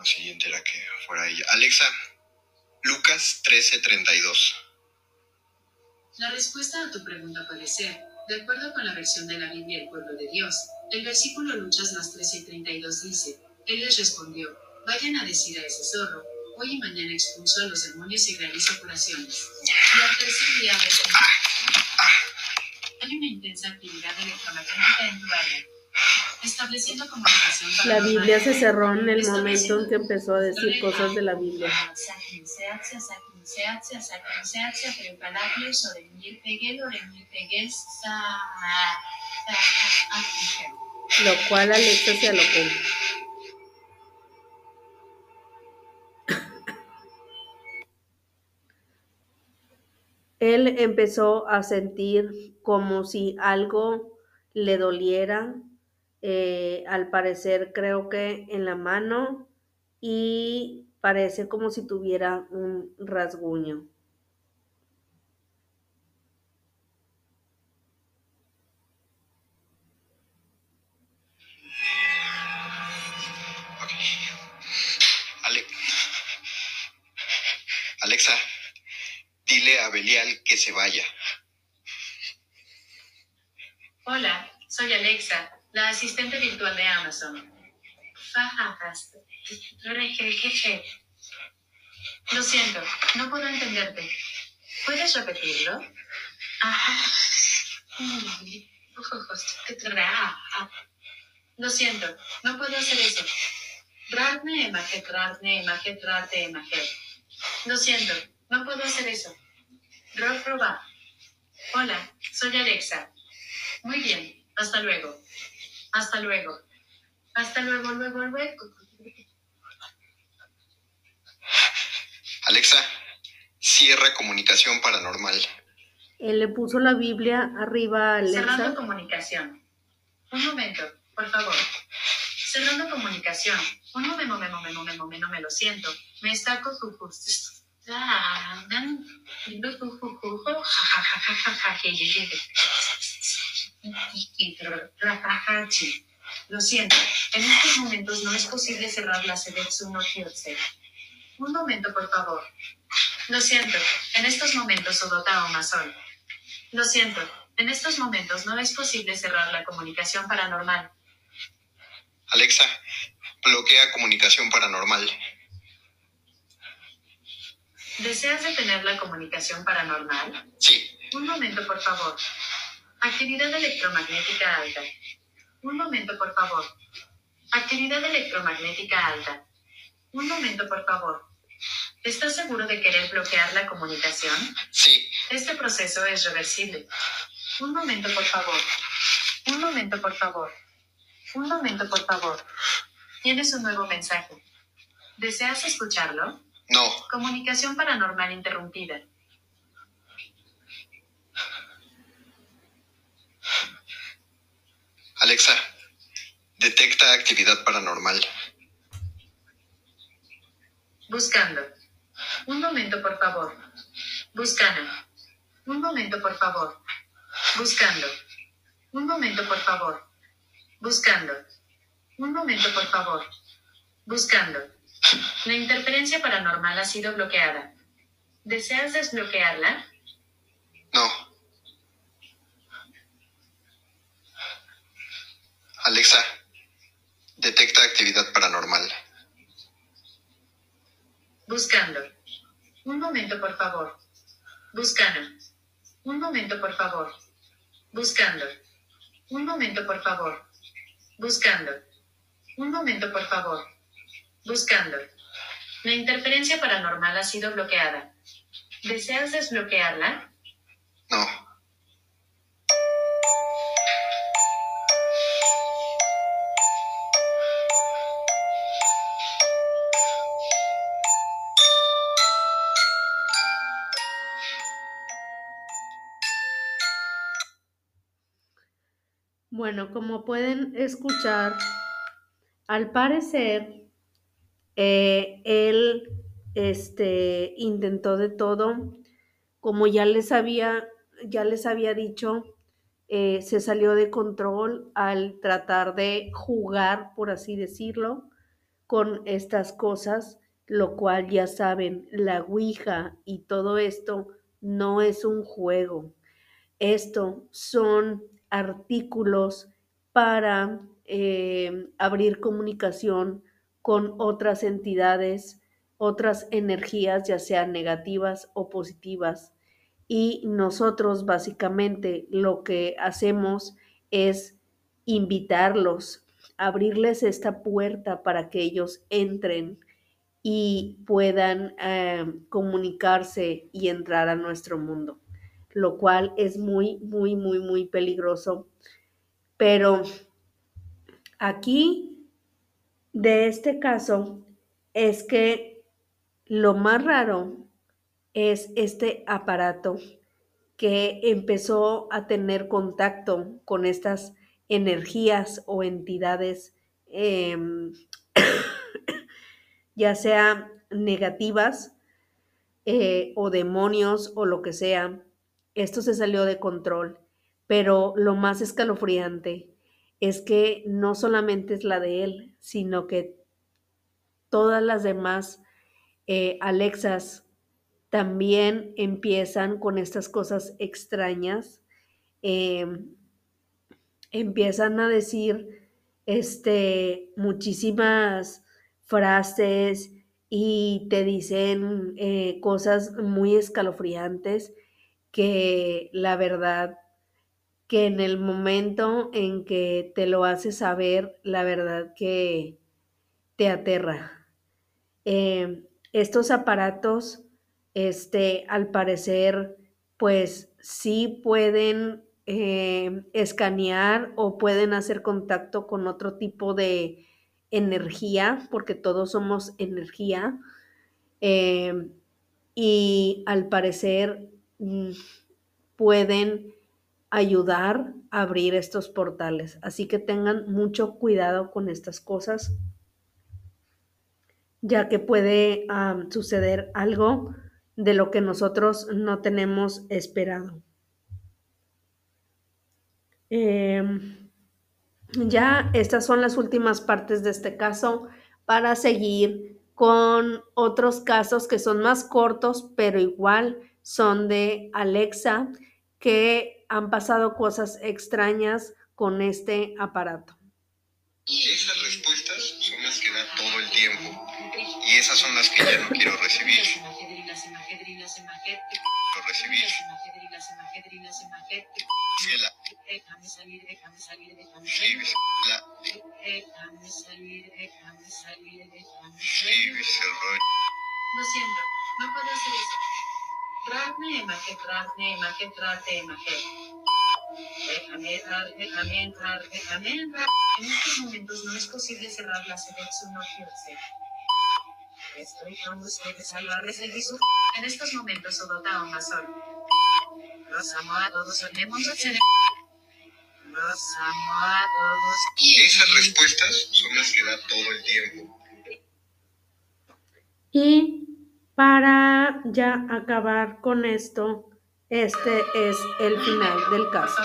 [SPEAKER 2] Lo siguiente era que fuera ella. Alexa, Lucas 13:32.
[SPEAKER 3] La respuesta a tu pregunta puede ser, de acuerdo con la versión de la Biblia El pueblo de Dios, el versículo Luchas las 13 y 32 dice, Él les respondió, vayan a decir a ese zorro, hoy y mañana expulso a los demonios y realizo curaciones. Y al tercer día retorno. Hay una intensa actividad electromagnética en tu área, estableciendo comunicación para
[SPEAKER 1] La Biblia se cerró en el momento en que empezó a decir cosas de la Biblia. lo cual Alexa se alocó. Él empezó a sentir como si algo le doliera, eh, al parecer creo que en la mano y parece como si tuviera un rasguño.
[SPEAKER 2] Alexa, dile a Belial que se vaya.
[SPEAKER 3] Hola, soy Alexa, la asistente virtual de Amazon. Lo siento, no puedo entenderte. ¿Puedes repetirlo? Lo siento, no puedo hacer eso. Lo siento, no puedo hacer eso. Hola, soy Alexa. Muy bien, hasta luego. Hasta luego. Hasta luego, luego, luego.
[SPEAKER 2] Alexa, cierra comunicación paranormal.
[SPEAKER 1] Él le puso la Biblia arriba a
[SPEAKER 3] Cerrando
[SPEAKER 1] Alexa.
[SPEAKER 3] comunicación. Un momento, por favor. Cerrando comunicación. Un momento, memo, memo, memo, memo, me lo siento. Me está Lo siento, en estos momentos no es posible cerrar la Sedetsu no Hyotse. Un momento, por favor. Lo siento, en estos momentos Odota o Masol. Lo siento, en estos momentos no es posible cerrar la comunicación paranormal.
[SPEAKER 2] Alexa, bloquea comunicación paranormal.
[SPEAKER 3] ¿Deseas detener la comunicación paranormal?
[SPEAKER 2] Sí,
[SPEAKER 3] Un momento, por favor. Actividad electromagnética alta. Un momento, por favor. Actividad electromagnética alta. Un momento, por favor. ¿Estás seguro de querer bloquear la comunicación?
[SPEAKER 2] sí,
[SPEAKER 3] Este proceso es reversible. Un momento, por favor. Un momento, por favor. Un momento, por favor. Tienes un nuevo mensaje. ¿Deseas escucharlo?
[SPEAKER 2] no,
[SPEAKER 3] Comunicación paranormal interrumpida.
[SPEAKER 2] Alexa, detecta actividad paranormal.
[SPEAKER 3] Buscando. Un momento, por favor. Buscando. Un momento, por favor. Buscando. Un momento, por favor. Buscando. Un momento, por favor. Buscando. La interferencia paranormal ha sido bloqueada. ¿Deseas desbloquearla?
[SPEAKER 2] No. Alexa, detecta actividad paranormal.
[SPEAKER 3] Buscando. Un momento, por favor. Buscando. Un momento, por favor. Buscando. Un momento, por favor. Buscando. Un momento, por favor. Buscando. La interferencia paranormal ha sido bloqueada. ¿Deseas desbloquearla?
[SPEAKER 2] No.
[SPEAKER 1] Bueno, como pueden escuchar, al parecer, eh, él este, intentó de todo. Como ya les había, ya les había dicho, eh, se salió de control al tratar de jugar, por así decirlo, con estas cosas, lo cual ya saben, la Ouija y todo esto no es un juego. Esto son artículos para eh, abrir comunicación con otras entidades, otras energías, ya sean negativas o positivas. Y nosotros básicamente lo que hacemos es invitarlos, abrirles esta puerta para que ellos entren y puedan eh, comunicarse y entrar a nuestro mundo lo cual es muy, muy, muy, muy peligroso. Pero aquí, de este caso, es que lo más raro es este aparato que empezó a tener contacto con estas energías o entidades, em, ya sea negativas eh, o demonios o lo que sea. Esto se salió de control, pero lo más escalofriante es que no solamente es la de él, sino que todas las demás eh, Alexas también empiezan con estas cosas extrañas. em, empiezan a decir este, muchísimas frases y te dicen eh, cosas muy escalofriantes que la verdad que en el momento en que te lo haces saber, la verdad que te aterra. Eh, estos aparatos, este, al parecer, pues sí pueden eh, escanear o pueden hacer contacto con otro tipo de energía, porque todos somos energía. eh, y al parecer pueden ayudar a abrir estos portales. Así que tengan mucho cuidado con estas cosas, ya que puede suceder algo de lo que nosotros no tenemos esperado. Em, ya estas son las últimas partes de este caso para seguir con otros casos que son más cortos, pero igual son de Alexa, que han pasado cosas extrañas con este aparato.
[SPEAKER 2] Esas respuestas son las que da todo el tiempo. Y esas son las que ya no quiero recibir. Quiero recibir. Ciela,
[SPEAKER 3] Déjame salir, déjame salir, déjame
[SPEAKER 2] Shivi,
[SPEAKER 3] salir.
[SPEAKER 2] la,
[SPEAKER 3] Déjame salir, déjame salir, déjame
[SPEAKER 2] Shivi,
[SPEAKER 3] salir.
[SPEAKER 2] Selroy.
[SPEAKER 3] Lo siento, no puedo hacer eso. Rarne, emaje, rarne, emaje, trate, emaje. Déjame entrar, déjame entrar, déjame entrar. En estos momentos no es posible cerrar la selección no Hirse. Estoy con ustedes a la. En estos momentos Odota Omasol. Los amo a todos, sonemos a. Los amo a todos.
[SPEAKER 2] Esas respuestas son las que da todo el tiempo.
[SPEAKER 1] Y para ya acabar con esto, este es el final del caso.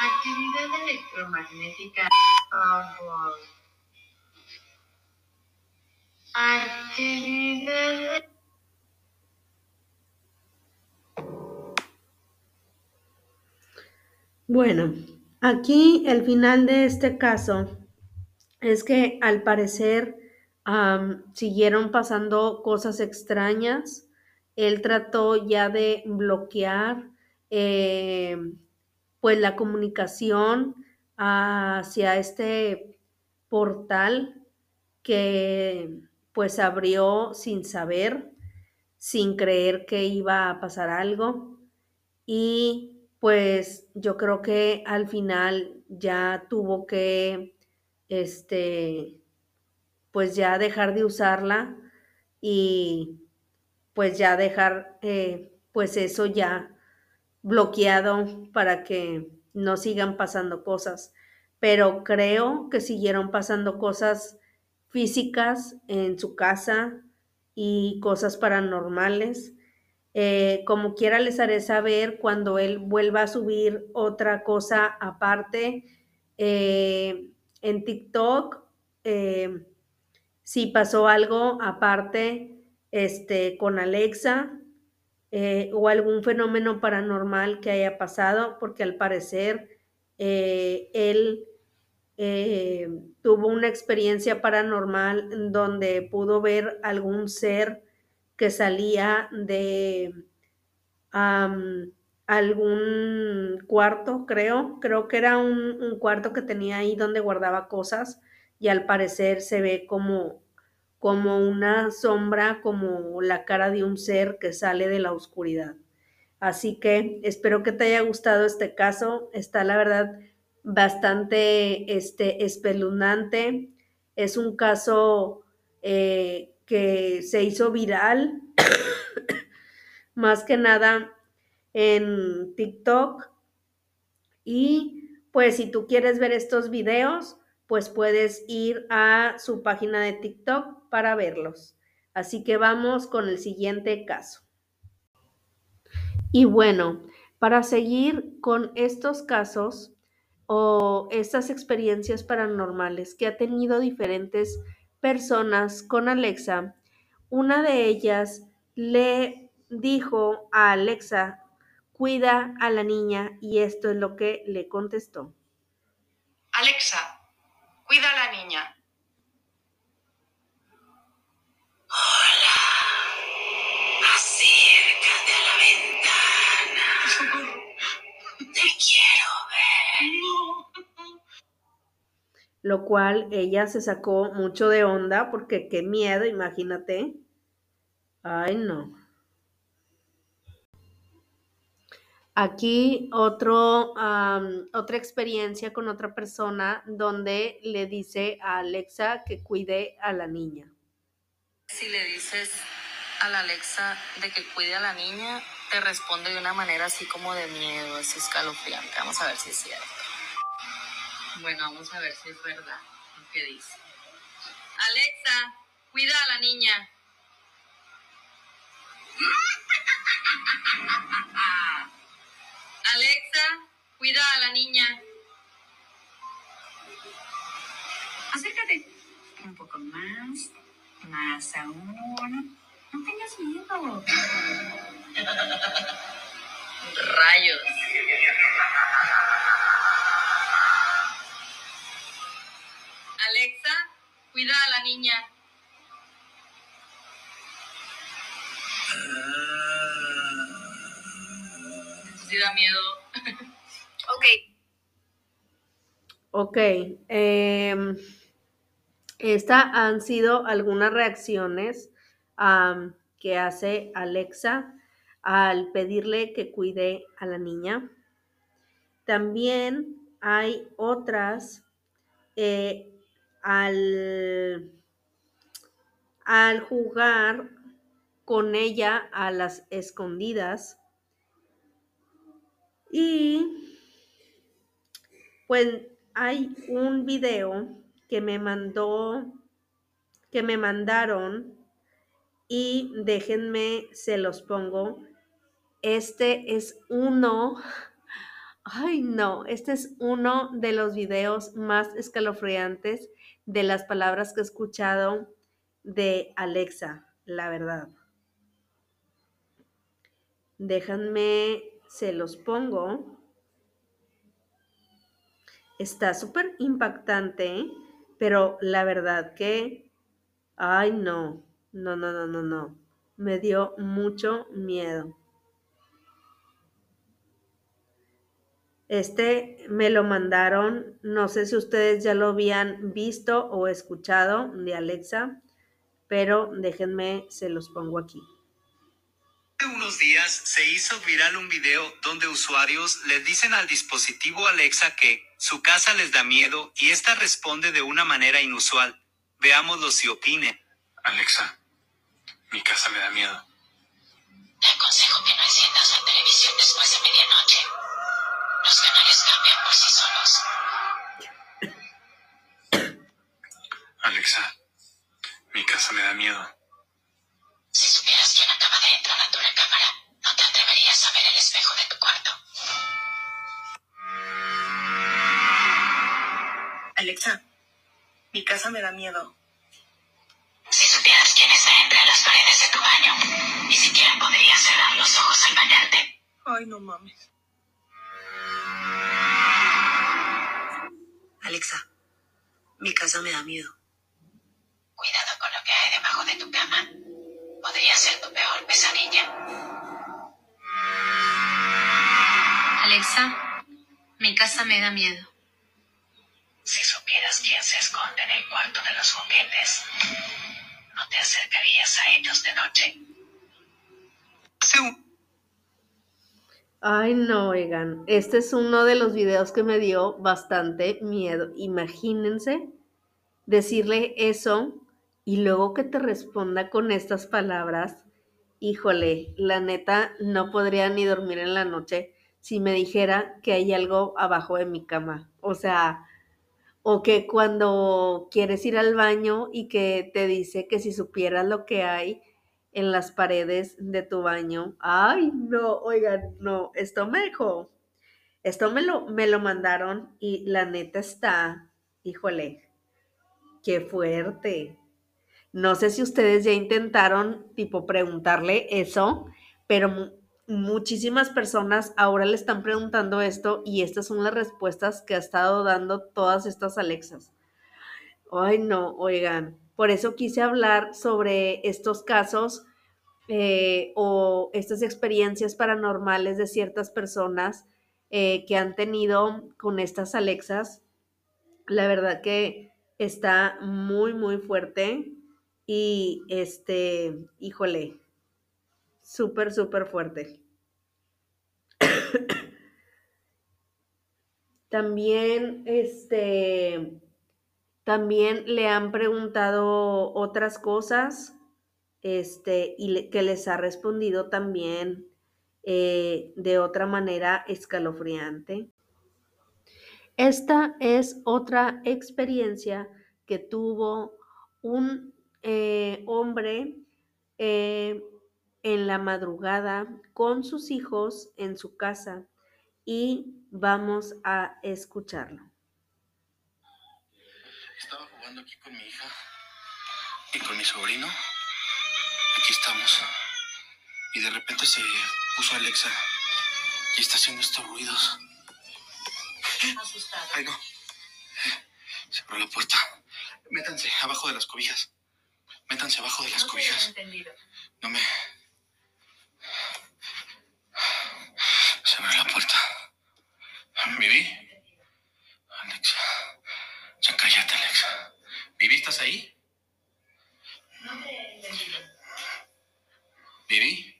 [SPEAKER 3] Actividad electromagnética. Favor. Actividad.
[SPEAKER 1] Bueno, aquí el final de este caso es que al parecer siguieron pasando cosas extrañas. Él trató ya de bloquear eh, pues la comunicación hacia este portal que pues abrió sin saber, sin creer que iba a pasar algo. Y pues yo creo que al final ya tuvo que, este, pues ya dejar de usarla y pues ya dejar, eh, pues eso ya bloqueado para que no sigan pasando cosas. Pero creo que siguieron pasando cosas físicas en su casa y cosas paranormales. Eh, como quiera les haré saber cuando él vuelva a subir otra cosa aparte eh, en TikTok. eh, si pasó algo aparte este, con Alexa eh, o algún fenómeno paranormal que haya pasado, porque al parecer eh, él eh, tuvo una experiencia paranormal donde pudo ver algún ser que salía de algún cuarto, creo, creo que era un, un, cuarto que tenía ahí donde guardaba cosas y al parecer se ve como, como una sombra, como la cara de un ser que sale de la oscuridad. Así que espero que te haya gustado este caso. Está la verdad bastante este, espeluznante. Es un caso eh, que se hizo viral, más que nada en TikTok. Y pues si tú quieres ver estos videos, pues puedes ir a su página de TikTok para verlos. Así que vamos con el siguiente caso. Y bueno, para seguir con estos casos o estas experiencias paranormales que ha tenido diferentes personas con Alexa, una de ellas le dijo a Alexa, cuida a la niña y esto es lo que le contestó.
[SPEAKER 5] Alexa, cuida a la niña.
[SPEAKER 1] Lo cual ella se sacó mucho de onda porque qué miedo, imagínate. Ay, no. Aquí otro, otra experiencia con otra persona donde le dice a Alexa que cuide a la niña.
[SPEAKER 6] Si le dices a la Alexa de que cuide a la niña, te responde de una manera así como de miedo, así escalofriante. Vamos a ver si es cierto. Bueno, vamos a ver si es verdad lo que dice. Alexa, cuida a la niña. Alexa, cuida a la niña.
[SPEAKER 5] Acércate un poco más, más aún. No tengas miedo.
[SPEAKER 6] Rayos. Alexa, cuida a la niña. Sí da miedo.
[SPEAKER 5] Ok.
[SPEAKER 1] Ok. Eh, estas han sido algunas reacciones que hace Alexa al pedirle que cuide a la niña. También hay otras eh, al, al jugar con ella a las escondidas. Y pues hay un video que me mandó, que me mandaron y déjenme, se los pongo. Este es uno, ay no, este es uno de los videos más escalofriantes de las palabras que he escuchado de Alexa, la verdad. Déjenme, se los pongo. Está súper impactante, pero la verdad que, ay no, no, no, no, no, no. Me dio mucho miedo. Este me lo mandaron, no sé si ustedes ya lo habían visto o escuchado de Alexa, pero déjenme, se los pongo aquí.
[SPEAKER 7] Hace unos días se hizo viral un video donde usuarios le dicen al dispositivo Alexa que su casa les da miedo y esta responde de una manera inusual. Veámoslo si opine.
[SPEAKER 8] Alexa, mi casa me da miedo.
[SPEAKER 3] Te aconsejo que no enciendas la televisión después de medianoche. Los canales cambian por sí solos.
[SPEAKER 8] Alexa, mi casa me da miedo.
[SPEAKER 3] Si supieras quién acaba de entrar a tu recámara, no te atreverías a ver el espejo de tu cuarto.
[SPEAKER 5] Alexa, mi casa me da miedo.
[SPEAKER 3] Si supieras quién está entre las paredes de tu baño.
[SPEAKER 5] Ni siquiera podrías cerrar los ojos al bañarte.
[SPEAKER 9] Ay, no mames.
[SPEAKER 5] Alexa, mi casa me da miedo. Cuidado con lo que hay debajo de tu cama. Podría ser tu peor pesadilla.
[SPEAKER 3] Alexa, mi casa me da miedo.
[SPEAKER 5] Si supieras quién se esconde en el cuarto de los juguetes, no te acercarías a ellos de noche.
[SPEAKER 1] Ay, no, oigan, este es uno de los videos que me dio bastante miedo. Imagínense decirle eso y luego que te responda con estas palabras. Híjole, la neta, no podría ni dormir en la noche si me dijera que hay algo abajo de mi cama. O sea, o que cuando quieres ir al baño y que te dice que si supieras lo que hay en las paredes de tu baño. Ay, no, oigan, no, esto me dejó. Esto me lo, me lo mandaron y la neta está, híjole, qué fuerte. No sé si ustedes ya intentaron, tipo, preguntarle eso, pero muchísimas personas ahora le están preguntando esto y estas son las respuestas que ha estado dando todas estas Alexas. Ay, no, oigan, por eso quise hablar sobre estos casos eh, o estas experiencias paranormales de ciertas personas eh, que han tenido con estas Alexas. La verdad que está muy, muy fuerte y este, híjole, súper, súper fuerte. También, este, también le han preguntado otras cosas, este, y que les ha respondido también eh, de otra manera escalofriante. Esta es otra experiencia que tuvo un eh, hombre eh, en la madrugada con sus hijos en su casa y vamos a escucharlo.
[SPEAKER 8] Estaba jugando aquí con mi hija y con mi sobrino. Aquí estamos. Y de repente se puso Alexa y está haciendo estos ruidos.
[SPEAKER 5] Asustado.
[SPEAKER 8] Ay, no. Se abrió la puerta. Métanse abajo de las cobijas. Métanse abajo de las
[SPEAKER 5] No
[SPEAKER 8] cobijas.
[SPEAKER 5] entendido.
[SPEAKER 8] No me. Se abrió la puerta. ¿Vivi? Alexa. Ya cállate, Alexa. ¿Vivi, estás ahí? ¿Vivi?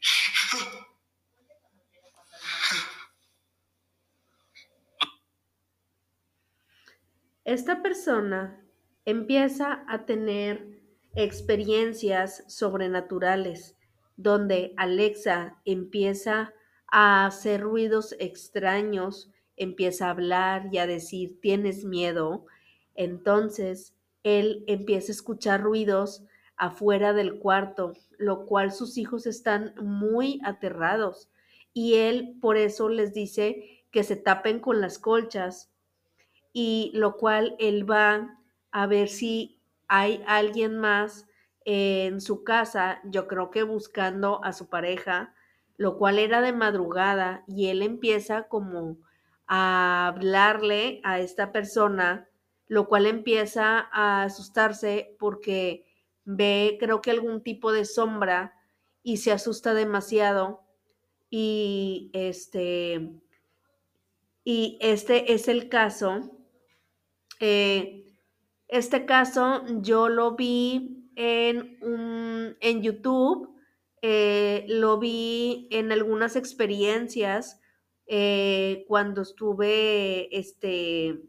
[SPEAKER 1] Esta persona empieza a tener experiencias sobrenaturales donde Alexa empieza a hacer ruidos extraños, empieza a hablar y a decir, ¿tienes miedo? Entonces, él empieza a escuchar ruidos afuera del cuarto, lo cual sus hijos están muy aterrados y él por eso les dice que se tapen con las colchas y lo cual él va a ver si hay alguien más en su casa, yo creo que buscando a su pareja, lo cual era de madrugada y él empieza como a hablarle a esta persona, lo cual empieza a asustarse porque ve creo que algún tipo de sombra y se asusta demasiado y este y este es el caso eh, este caso yo lo vi en, un- en YouTube, eh, lo vi en algunas experiencias eh, cuando estuve, este,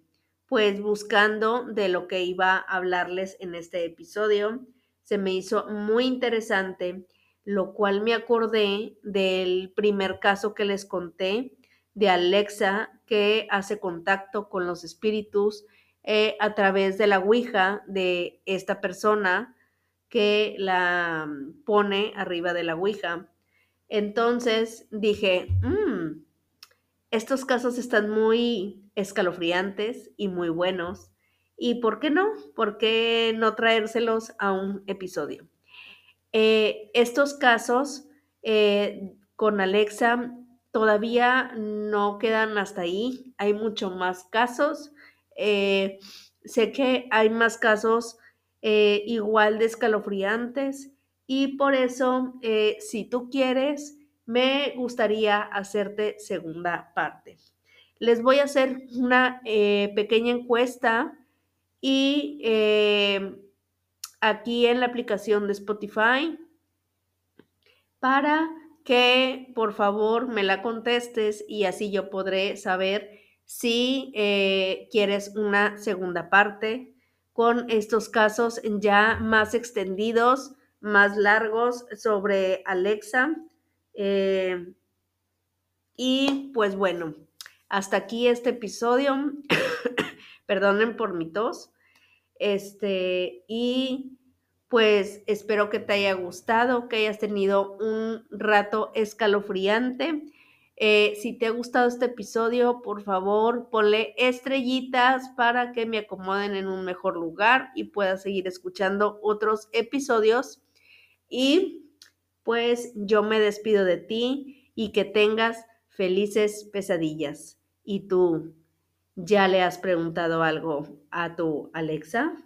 [SPEAKER 1] pues buscando de lo que iba a hablarles en este episodio. Se me hizo muy interesante, lo cual me acordé del primer caso que les conté de Alexa que hace contacto con los espíritus eh, a través de la Ouija de esta persona que la mm, pone arriba de la Ouija. Entonces dije, "Mm, estos casos están muy escalofriantes y muy buenos. ¿Y por qué no? ¿Por qué no traérselos a un episodio? Eh, estos casos eh, con Alexa todavía no quedan hasta ahí, hay mucho más casos. Eh, sé que hay más casos eh, igual de escalofriantes y por eso, eh, si tú quieres, me gustaría hacerte segunda parte. Les voy a hacer una pequeña encuesta y aquí en la aplicación de Spotify para que por favor me la contestes y así yo podré saber si eh, quieres una segunda parte con estos casos ya más extendidos, más largos sobre Alexa. Eh, y pues bueno, hasta aquí este episodio. Perdonen por mi tos. Este, y pues espero que te haya gustado, que hayas tenido un rato escalofriante. Eh, si te ha gustado este episodio, por favor, ponle estrellitas para que me acomoden en un mejor lugar y pueda seguir escuchando otros episodios. Y pues yo me despido de ti y que tengas felices pesadillas. ¿Y tú ya le has preguntado algo a tu Alexa?